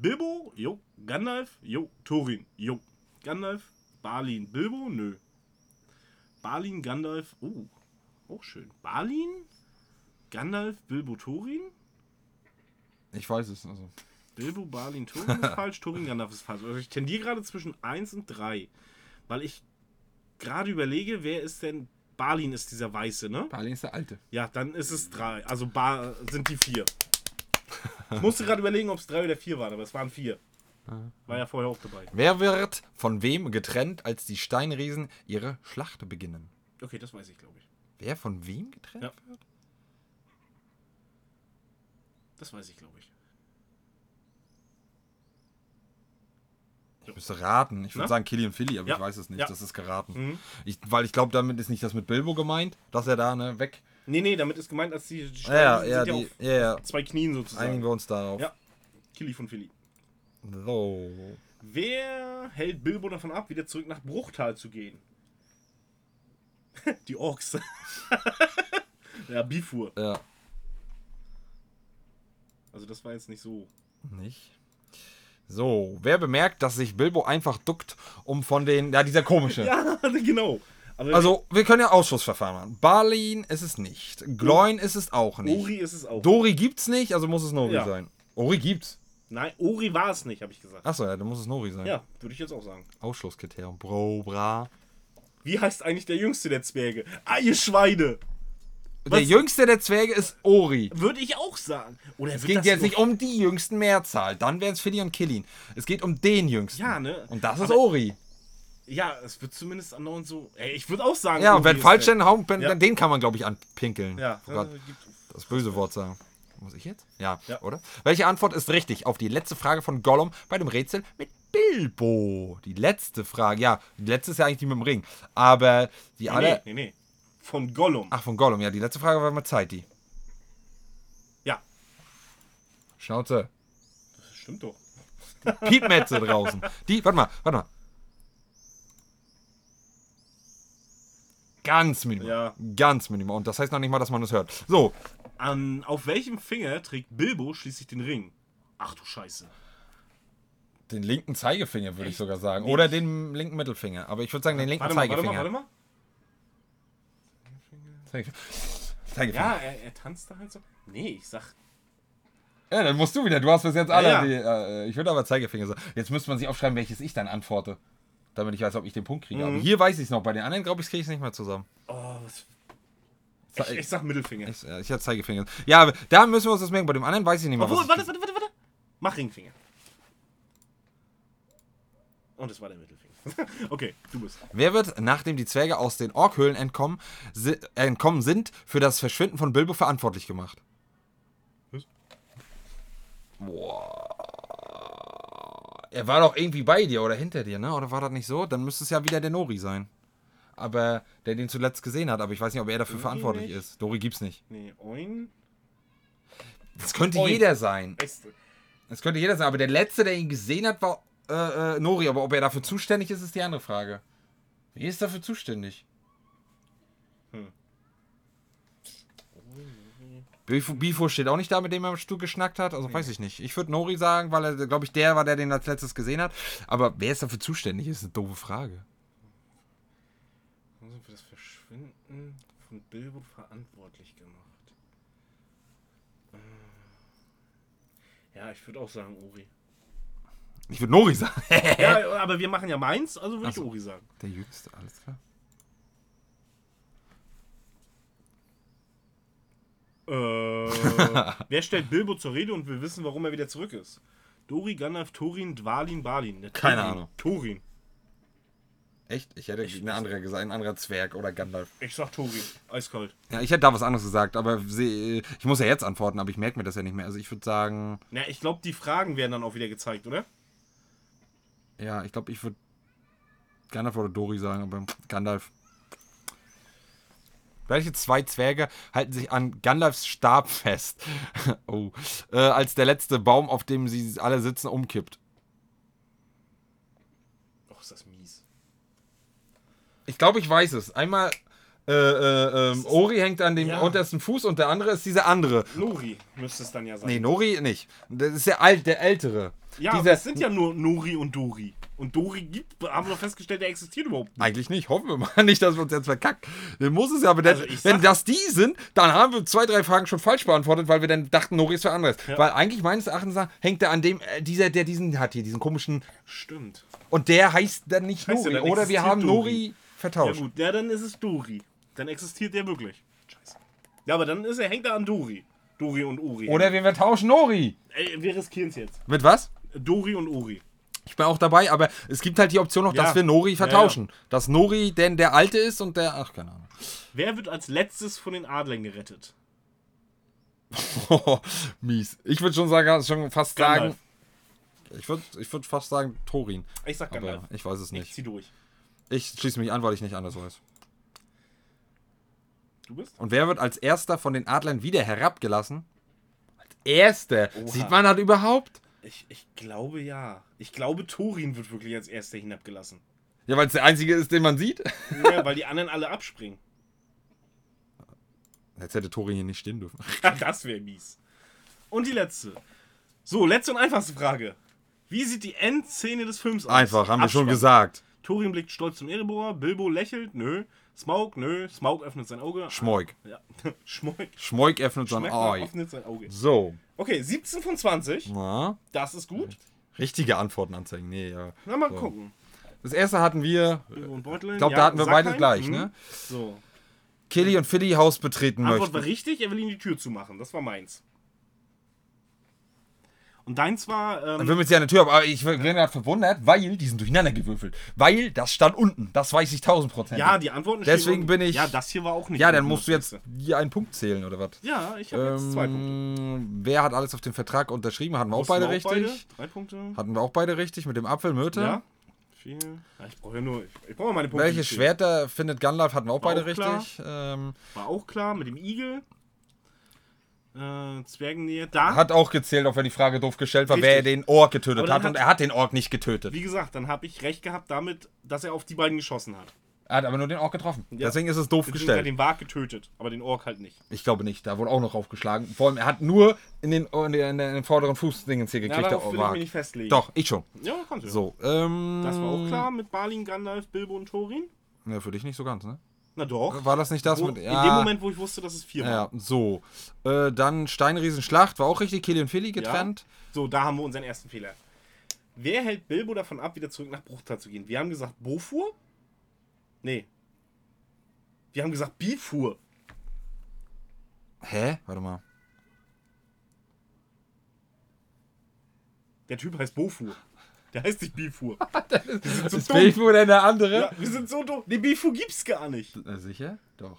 Bilbo? Jo. Gandalf? Jo. Thorin? Jo. Gandalf? Balin? Bilbo? Nö. Balin, Gandalf? Oh, auch schön. Balin? Gandalf, Bilbo, Thorin? Ich weiß es. Also. Bilbo, Balin, Thorin ist falsch, Thorin, Gandalf ist falsch. Also ich tendiere gerade zwischen 1 und 3. Weil ich gerade überlege, wer ist denn. Balin ist dieser Weiße, ne? Balin ist der Alte. Ja, dann ist es 3. Also ba sind die 4. Musste gerade überlegen, ob es 3 oder 4 waren, aber es waren 4. War ja vorher auch dabei. Wer wird von wem getrennt, als die Steinriesen ihre Schlacht beginnen? Okay, das weiß ich, glaube ich. Wer von wem getrennt Ja. wird? Das weiß ich, glaube ich. Ich müsste raten. Ich würde Na? sagen Killian Philly, aber Ja. ich weiß es nicht. Ja. Das ist geraten. Mhm. Ich, weil ich glaube, damit ist nicht das mit Bilbo gemeint, dass er da ne, weg. Nee, nee, damit ist gemeint, dass die die Ja, ja, die, auf ja, ja. zwei Knien sozusagen. Einigen wir uns darauf. Ja. Killy von Philly. So. Wer hält Bilbo davon ab, wieder zurück nach Bruchtal zu gehen? die Orks. ja, Bifur. Ja. Also das war jetzt nicht so. Nicht. So, wer bemerkt, dass sich Bilbo einfach duckt, um von den. Ja, dieser komische. Ja, genau. Aber Also, wir können ja Ausschussverfahren machen. Balin ist es nicht. Gloin ist es auch nicht. Ori ist es auch. Dori gibt's nicht, also muss es Nori Ja. sein. Ori gibt's. Nein, Ori war es nicht, habe ich gesagt. Achso, ja, dann muss es Nori sein. Ja, würde ich jetzt auch sagen. Ausschlusskriterium. Bro, bra. Wie heißt eigentlich der jüngste der Zwerge? Ah, ihr Schweine! Der jüngste der Zwerge ist Ori. Würde ich auch sagen. Oder Es geht jetzt nicht um die jüngsten Mehrzahl. Dann wären es Philly und Killin. Es geht um den jüngsten. Ja, ne? Und das ist Aber- Ori. Ja, es wird zumindest andauernd so. Ey, ich würde auch sagen. Ja, und wenn falsch, dann Ja. den kann man, glaube ich, anpinkeln. Ja, Oh äh, das böse Wort sagen. Muss ich jetzt? Ja, Ja. oder? Welche Antwort ist richtig auf die letzte Frage von Gollum bei dem Rätsel mit Bilbo? Die letzte Frage. Ja, die letzte ist ja eigentlich die mit dem Ring. Aber die Nee, alle. nee, nee, nee. Von Gollum. Ach, von Gollum. Ja, die letzte Frage war mal Zeit, die. Ja, Schnauze. das stimmt doch. Piepmetze draußen. Die, warte mal, warte mal. Ganz minimal. Ja. Ganz minimal. Und das heißt noch nicht mal, dass man es hört. So, An, auf welchem Finger trägt Bilbo schließlich den Ring? Ach du Scheiße. den linken Zeigefinger würde ich sogar sagen. Oder den linken Mittelfinger. Aber ich würde sagen, den linken Warte mal, warte mal, Zeigefinger. warte mal. Zeigefinger. Zeigefinger. Ja, er, er tanzt da halt so. Nee, ich sag. Ja, dann musst du wieder. Du hast bis jetzt alle. Ja, ja. Die, äh, ich würde aber Zeigefinger sagen. Jetzt müsste man sich aufschreiben, welches ich dann antworte. Damit ich weiß, ob ich den Punkt kriege. Mhm. Aber hier weiß ich es noch. Bei den anderen, glaube ich, kriege ich es nicht mehr zusammen. Oh, was. Ich, ich sag Mittelfinger. Ich, ja, ich hätte Zeigefinger. Ja, da müssen wir uns das merken. Bei dem anderen weiß ich nicht mehr. Obwohl, was warte, ich- warte, warte, warte. Mach Ringfinger. Und es war der Mittelfinger. okay, du bist. Wer wird, nachdem die Zwerge aus den Orkhöhlen entkommen, si entkommen sind, für das Verschwinden von Bilbo verantwortlich gemacht? Was? Boah. Er war doch irgendwie bei dir oder hinter dir, ne? Oder war das nicht so? Dann müsste es ja wieder der Nori sein. Aber der den zuletzt gesehen hat, aber ich weiß nicht, ob er dafür Irgendwie verantwortlich nicht. ist. Dori gibt's nicht. Nee, Oin. Das könnte Oin. jeder sein. Beste. Das könnte jeder sein, aber der letzte, der ihn gesehen hat, war äh, äh, Nori. Aber ob er dafür zuständig ist, ist die andere Frage. Wie ist dafür zuständig? Hm. Bifo, Bifo steht auch nicht da, mit dem er im Stuhl geschnackt hat. Also weiß ich nicht. Ich würde Nori sagen, weil er, glaube ich, der war, der den als letztes gesehen hat. Aber wer ist dafür zuständig? Ist eine doofe Frage. Haben sie für das Verschwinden von Bilbo verantwortlich gemacht? Äh, Ja, ich würde auch sagen Uri. Ich würde Nori sagen. Ja, aber wir machen ja meins, also würde ich. Uri sagen. der Jüngste, alles klar. Äh, wer stellt Bilbo zur Rede und will wissen, warum er wieder zurück ist? Dori, Gandalf, Thorin, Dwalin, Balin. Der Keine. Ahnung. Thorin. Echt? Ich hätte eine andere gesagt, ein anderer Zwerg oder Gandalf. Ich sag Thorin. Eiskalt. Ja, ich hätte da was anderes gesagt, aber sie, ich muss ja jetzt antworten, aber ich merke mir das ja nicht mehr. Also ich würde sagen, Na, ich glaube, die Fragen werden dann auch wieder gezeigt, oder? Ja, ich glaube, ich würde Gandalf oder Dori sagen, aber Gandalf. Welche zwei Zwerge halten sich an Gandalfs Stab fest? oh. Äh, als der letzte Baum, auf dem sie alle sitzen, umkippt. Och, ist das mies. Ich glaube, ich weiß es. Einmal äh, äh, ähm, Ori hängt an dem Ja. untersten Fuß und der andere ist dieser andere. Nori müsste es dann ja sein. Nee, Nori nicht. Das ist der alt, der ältere. Ja, dieser, es sind ja nur Nori und Dori. Und Dori gibt, haben wir doch festgestellt, der existiert überhaupt nicht. Eigentlich nicht. Hoffen wir mal nicht, dass wir uns jetzt verkacken. Den muss es ja, aber Also wenn das die sind, dann haben wir zwei, drei Fragen schon falsch beantwortet, weil wir dann dachten, Nori ist für anderes. Weil eigentlich meines Erachtens nach hängt er an dem, äh, dieser, der diesen hat hier, diesen komischen. Stimmt. Und der heißt dann nicht Heißt Nori. ja, dann Oder wir haben Dori. Nori Ja vertauscht. gut, ja, dann ist es Dori. Dann existiert der wirklich. Scheiße. Ja, aber dann ist er, hängt er an Dori. Dori und Uri. Oder wir vertauschen Nori. Ey, wir riskieren es jetzt. Mit was? Dori und Uri. Ich bin auch dabei, aber es gibt halt die Option noch, Ja. dass wir Nori Ja, vertauschen. Dass Nori denn der Alte ist und der. Ach, keine Ahnung. Wer wird als letztes von den Adlern gerettet? Mies. Ich würde schon sagen, schon fast Gandalf. sagen. Ich würde ich würd fast sagen Thorin. Ich sag Aber Gandalf. ich weiß es Ich nicht. zieh durch. Ich schließe mich an, weil ich nicht anders weiß. Du bist? Und wer wird als erster von den Adlern wieder herabgelassen? Als erster? Oha. Sieht man das überhaupt? Ich, ich glaube ja. Ich glaube, Thorin wird wirklich als erster hinabgelassen. Ja, weil es der einzige ist, den man sieht. Ja, weil die anderen alle abspringen. Jetzt hätte Thorin hier nicht stehen dürfen. das wäre mies. Und die letzte. So, letzte und einfachste Frage. Wie sieht die Endszene des Films aus? Einfach, haben wir schon gesagt. Thorin blickt stolz zum Erebor, Bilbo lächelt, nö. Smaug, nö. Smaug öffnet sein Auge. Schmoik. Ja. Schmoik. Schmoik öffnet sein Schmeckler Ei. öffnet sein Auge. So. Okay, 17 von 20. Na, Das ist gut. richtige Antworten anzeigen. Nee, ja. Na, mal So. gucken. Das erste hatten wir. Ich glaube, Ja, da hatten wir beide gleich, Mhm. ne? So. Killy und Philly Haus betreten Antwort möchten. war richtig, er will ihm die Tür zumachen. Das war meins. Und deins war. Dann Ähm, will mir jetzt ja eine Tür, aber ich bin gerade verwundert, weil die sind durcheinander gewürfelt. Weil das stand unten. Das weiß ich tausend Prozent. ja, die Antworten Deswegen bin ich- Ja, das hier war auch nicht. Ja, dann musst du jetzt hier einen Punkt zählen, oder was? Ja, ich habe jetzt zwei Punkte. Ähm, wer hat alles auf den Vertrag unterschrieben? Hatten wir auch beide wir richtig. Drei Punkte. Hatten wir auch beide richtig mit dem Apfel, Myrte. Ja. Vier. Ja, ich brauche ja nur. Ich, ich brauche meine Punkte. Welche. Schwerter findet Gandalf? Hatten wir auch War beide auch richtig. Ähm, War auch klar mit dem Igel. Äh, Zwergennähe. Da. hat auch gezählt, auch wenn die Frage doof gestellt war, Richtig. wer den Ork getötet hat. hat- Und er hat den Ork nicht getötet. Wie gesagt, dann habe ich recht gehabt damit, dass er auf die beiden geschossen hat. Er hat aber nur den Ork getroffen. Ja. Deswegen ist es doof Beziehungsweise gestellt. den Wag getötet, aber den Ork halt nicht. Ich glaube nicht. Da wurde auch noch aufgeschlagen. Vor allem, er hat nur in den, in den, in den vorderen Fußdingens hier Ja, gekriegt. darauf der ich Ork. mich nicht festlegen. Doch, ich schon. Ja, kannst du. So, ähm. Das war auch klar mit Balin, Gandalf, Bilbo und Thorin. Ja, für dich nicht so ganz, ne? Na doch. War das nicht das Wo, mit. In Ja, dem Moment, wo ich wusste, dass es vier Ja, waren. so. Äh, dann Steinriesenschlacht war auch richtig. Kelly und Philly getrennt. So, da haben wir unseren ersten Fehler. Wer hält Bilbo davon ab, wieder zurück nach Bruchtal zu gehen? Wir haben gesagt Bofur? Nee. Wir haben gesagt Bifur. Hä? Warte mal. Der Typ heißt Bofur. Der heißt nicht Bifur. Ist dumm. Bifur oder der andere? ja, wir sind so dumm. Den Bifur gibt's gar nicht. Sicher? Doch.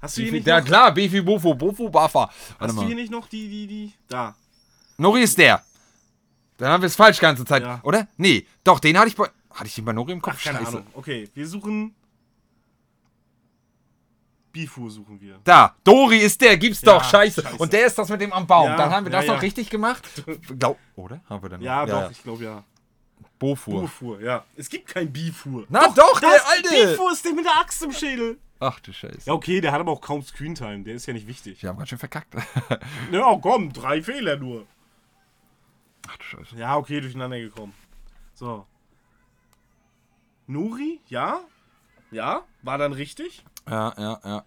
Hast du hier nicht ja noch, klar, Bifi, Bofo, Bofo, Bafa. Warte hast du hier mal. nicht noch die, die, die, da. Nori ist der. Dann haben wir es falsch die ganze Zeit, Ja. oder? Nee, doch, den hatte ich bei. Hatte ich den bei Nori im Kopf? Ach, keine Scheiße. Ahnung. Okay, wir suchen. Bifur suchen wir. Da, Dori ist der, gibt's Ja, doch, scheiße. scheiße. Und der ist das mit dem am Baum. Ja, dann haben wir das ja. noch richtig gemacht. Glaub, oder? Haben wir dann Ja, noch? doch, ich glaube ja. Bofur. Bifur, ja. Es gibt kein Bifur. Na doch, Das der alte. Bifur ist der mit der Axt im Schädel. Ach du Scheiße. Ja, okay, der hat aber auch kaum Screentime. Der ist ja nicht wichtig. Wir haben ganz schön verkackt. Ja, komm, drei Fehler nur. Ach du Scheiße. Ja, okay, durcheinander gekommen. So. Nuri, ja. Ja, war dann richtig. Ja, ja, ja.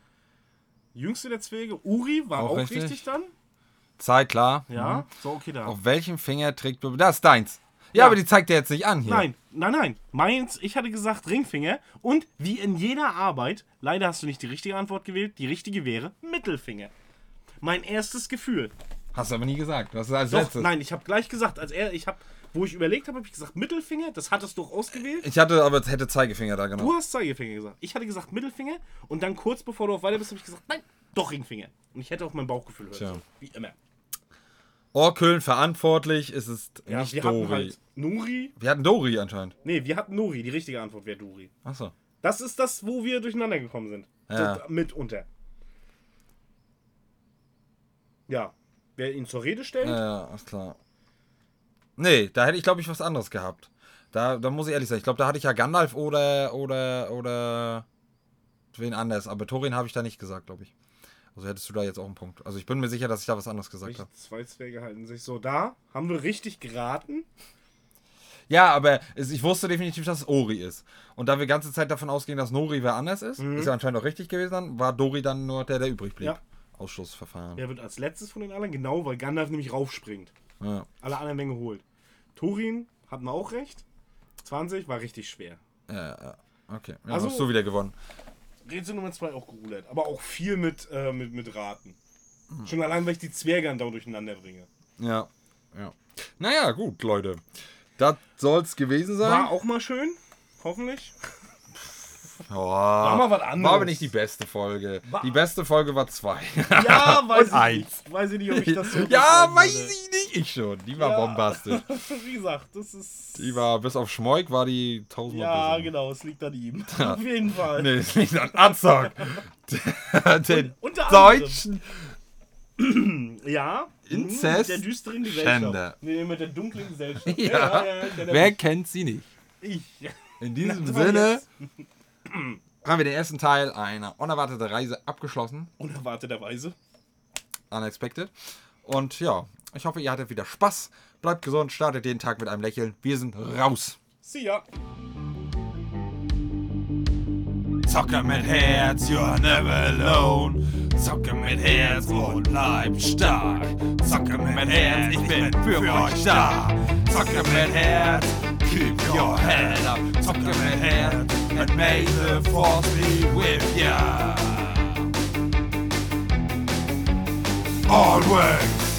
Jüngste der Zwillinge. Uri war Auch auch, richtig. richtig. dann. Zeit, klar. Ja, Mhm. so, okay, da. Auf welchem Finger trägt du. Das ist deins. Ja, aber die zeigt er jetzt nicht an hier. Nein, nein, nein. Meins, ich hatte gesagt Ringfinger. Und wie in jeder Arbeit, leider hast du nicht die richtige Antwort gewählt. Die richtige wäre Mittelfinger. Mein erstes Gefühl. Hast du aber nie gesagt. Das ist als Doch, letztes. nein, ich habe gleich gesagt, als er, ich habe, wo ich überlegt habe, habe ich gesagt Mittelfinger. Das hattest du auch ausgewählt. Ich hatte aber hätte Zeigefinger da Du genommen. hast Zeigefinger gesagt. Ich hatte gesagt Mittelfinger und dann kurz bevor du auf weiter bist, habe ich gesagt, nein, doch Ringfinger. Und ich hätte auf mein Bauchgefühl hören Tja. Wie immer. Orköln verantwortlich ist es Ja, nicht wir Dori. hatten halt Nuri. Wir hatten Dori anscheinend. Nee, wir hatten Nuri. Die richtige Antwort wäre Duri. Achso. Das ist das, wo wir durcheinander gekommen sind. Ja. So, mitunter. Ja. Wer ihn zur Rede stellt, Ja, ja, ist klar. Nee, da hätte ich, glaube ich, was anderes gehabt. Da, da muss ich ehrlich sein. Ich glaube, da hatte ich ja Gandalf oder, oder, oder wen anders. Aber Thorin habe ich da nicht gesagt, glaube ich. Also hättest du da jetzt auch einen Punkt. Also ich bin mir sicher, dass ich da was anderes gesagt habe. zwei Zwerge halten sich so da. Haben wir richtig geraten? Ja, aber ich wusste definitiv, dass es Ori ist. Und da wir ganze Zeit davon ausgehen, dass Nori wer anders ist, ist ja anscheinend auch richtig gewesen, dann war Dori dann nur der, der übrig blieb. Ja. Ausschlussverfahren. Wer wird als letztes von den anderen? Genau, weil Gandalf nämlich raufspringt. Ja. Alle anderen werden geholt. Turin hatten wir auch recht. 20 war richtig schwer. Ja, ja. Okay. Ja, Also- hast du wieder gewonnen. Rätsel Nummer 2 auch geroulert. Aber auch viel mit, äh, mit, mit Raten. Hm. Schon allein, weil ich die Zwerge andauernd durcheinander bringe. Ja. ja. Naja, gut, Leute. Das soll's gewesen sein. War auch mal schön. Hoffentlich. Oh, War mal was anderes. War aber nicht die beste Folge. War- Die beste Folge war zwei. Ja, weiß ich eins. nicht. Weiß ich nicht, ob ich das so ja, weiß würde. ich nicht. Ich schon. Die war Ja. bombastisch. Wie gesagt, das ist. Die war bis auf Schmoik war die tausendmal Ja, besser. genau, es liegt an ihm. Auf jeden Fall. Nee, es liegt an Azog. Den anderem. deutschen Ja. Inzest- Mit der düsteren Gesellschaft. Schänder. Nee, mit der dunklen Gesellschaft. Ja. erinnere Wer kennt sie nicht? Ich. In diesem Sinne jetzt. haben wir den ersten Teil einer unerwarteten Reise abgeschlossen. Unerwarteterweise. Unexpected. Und ja, ich hoffe, ihr hattet wieder Spaß. Bleibt gesund, startet den Tag mit einem Lächeln. Wir sind raus. See ya. Zocke mit Herz, you're never alone. Zocke mit Herz und bleib stark. Zocke mit Herz, ich bin für euch da. Zocke mit Herz, keep your head up. Zocke mit Herz, and may the force be with ya. Always.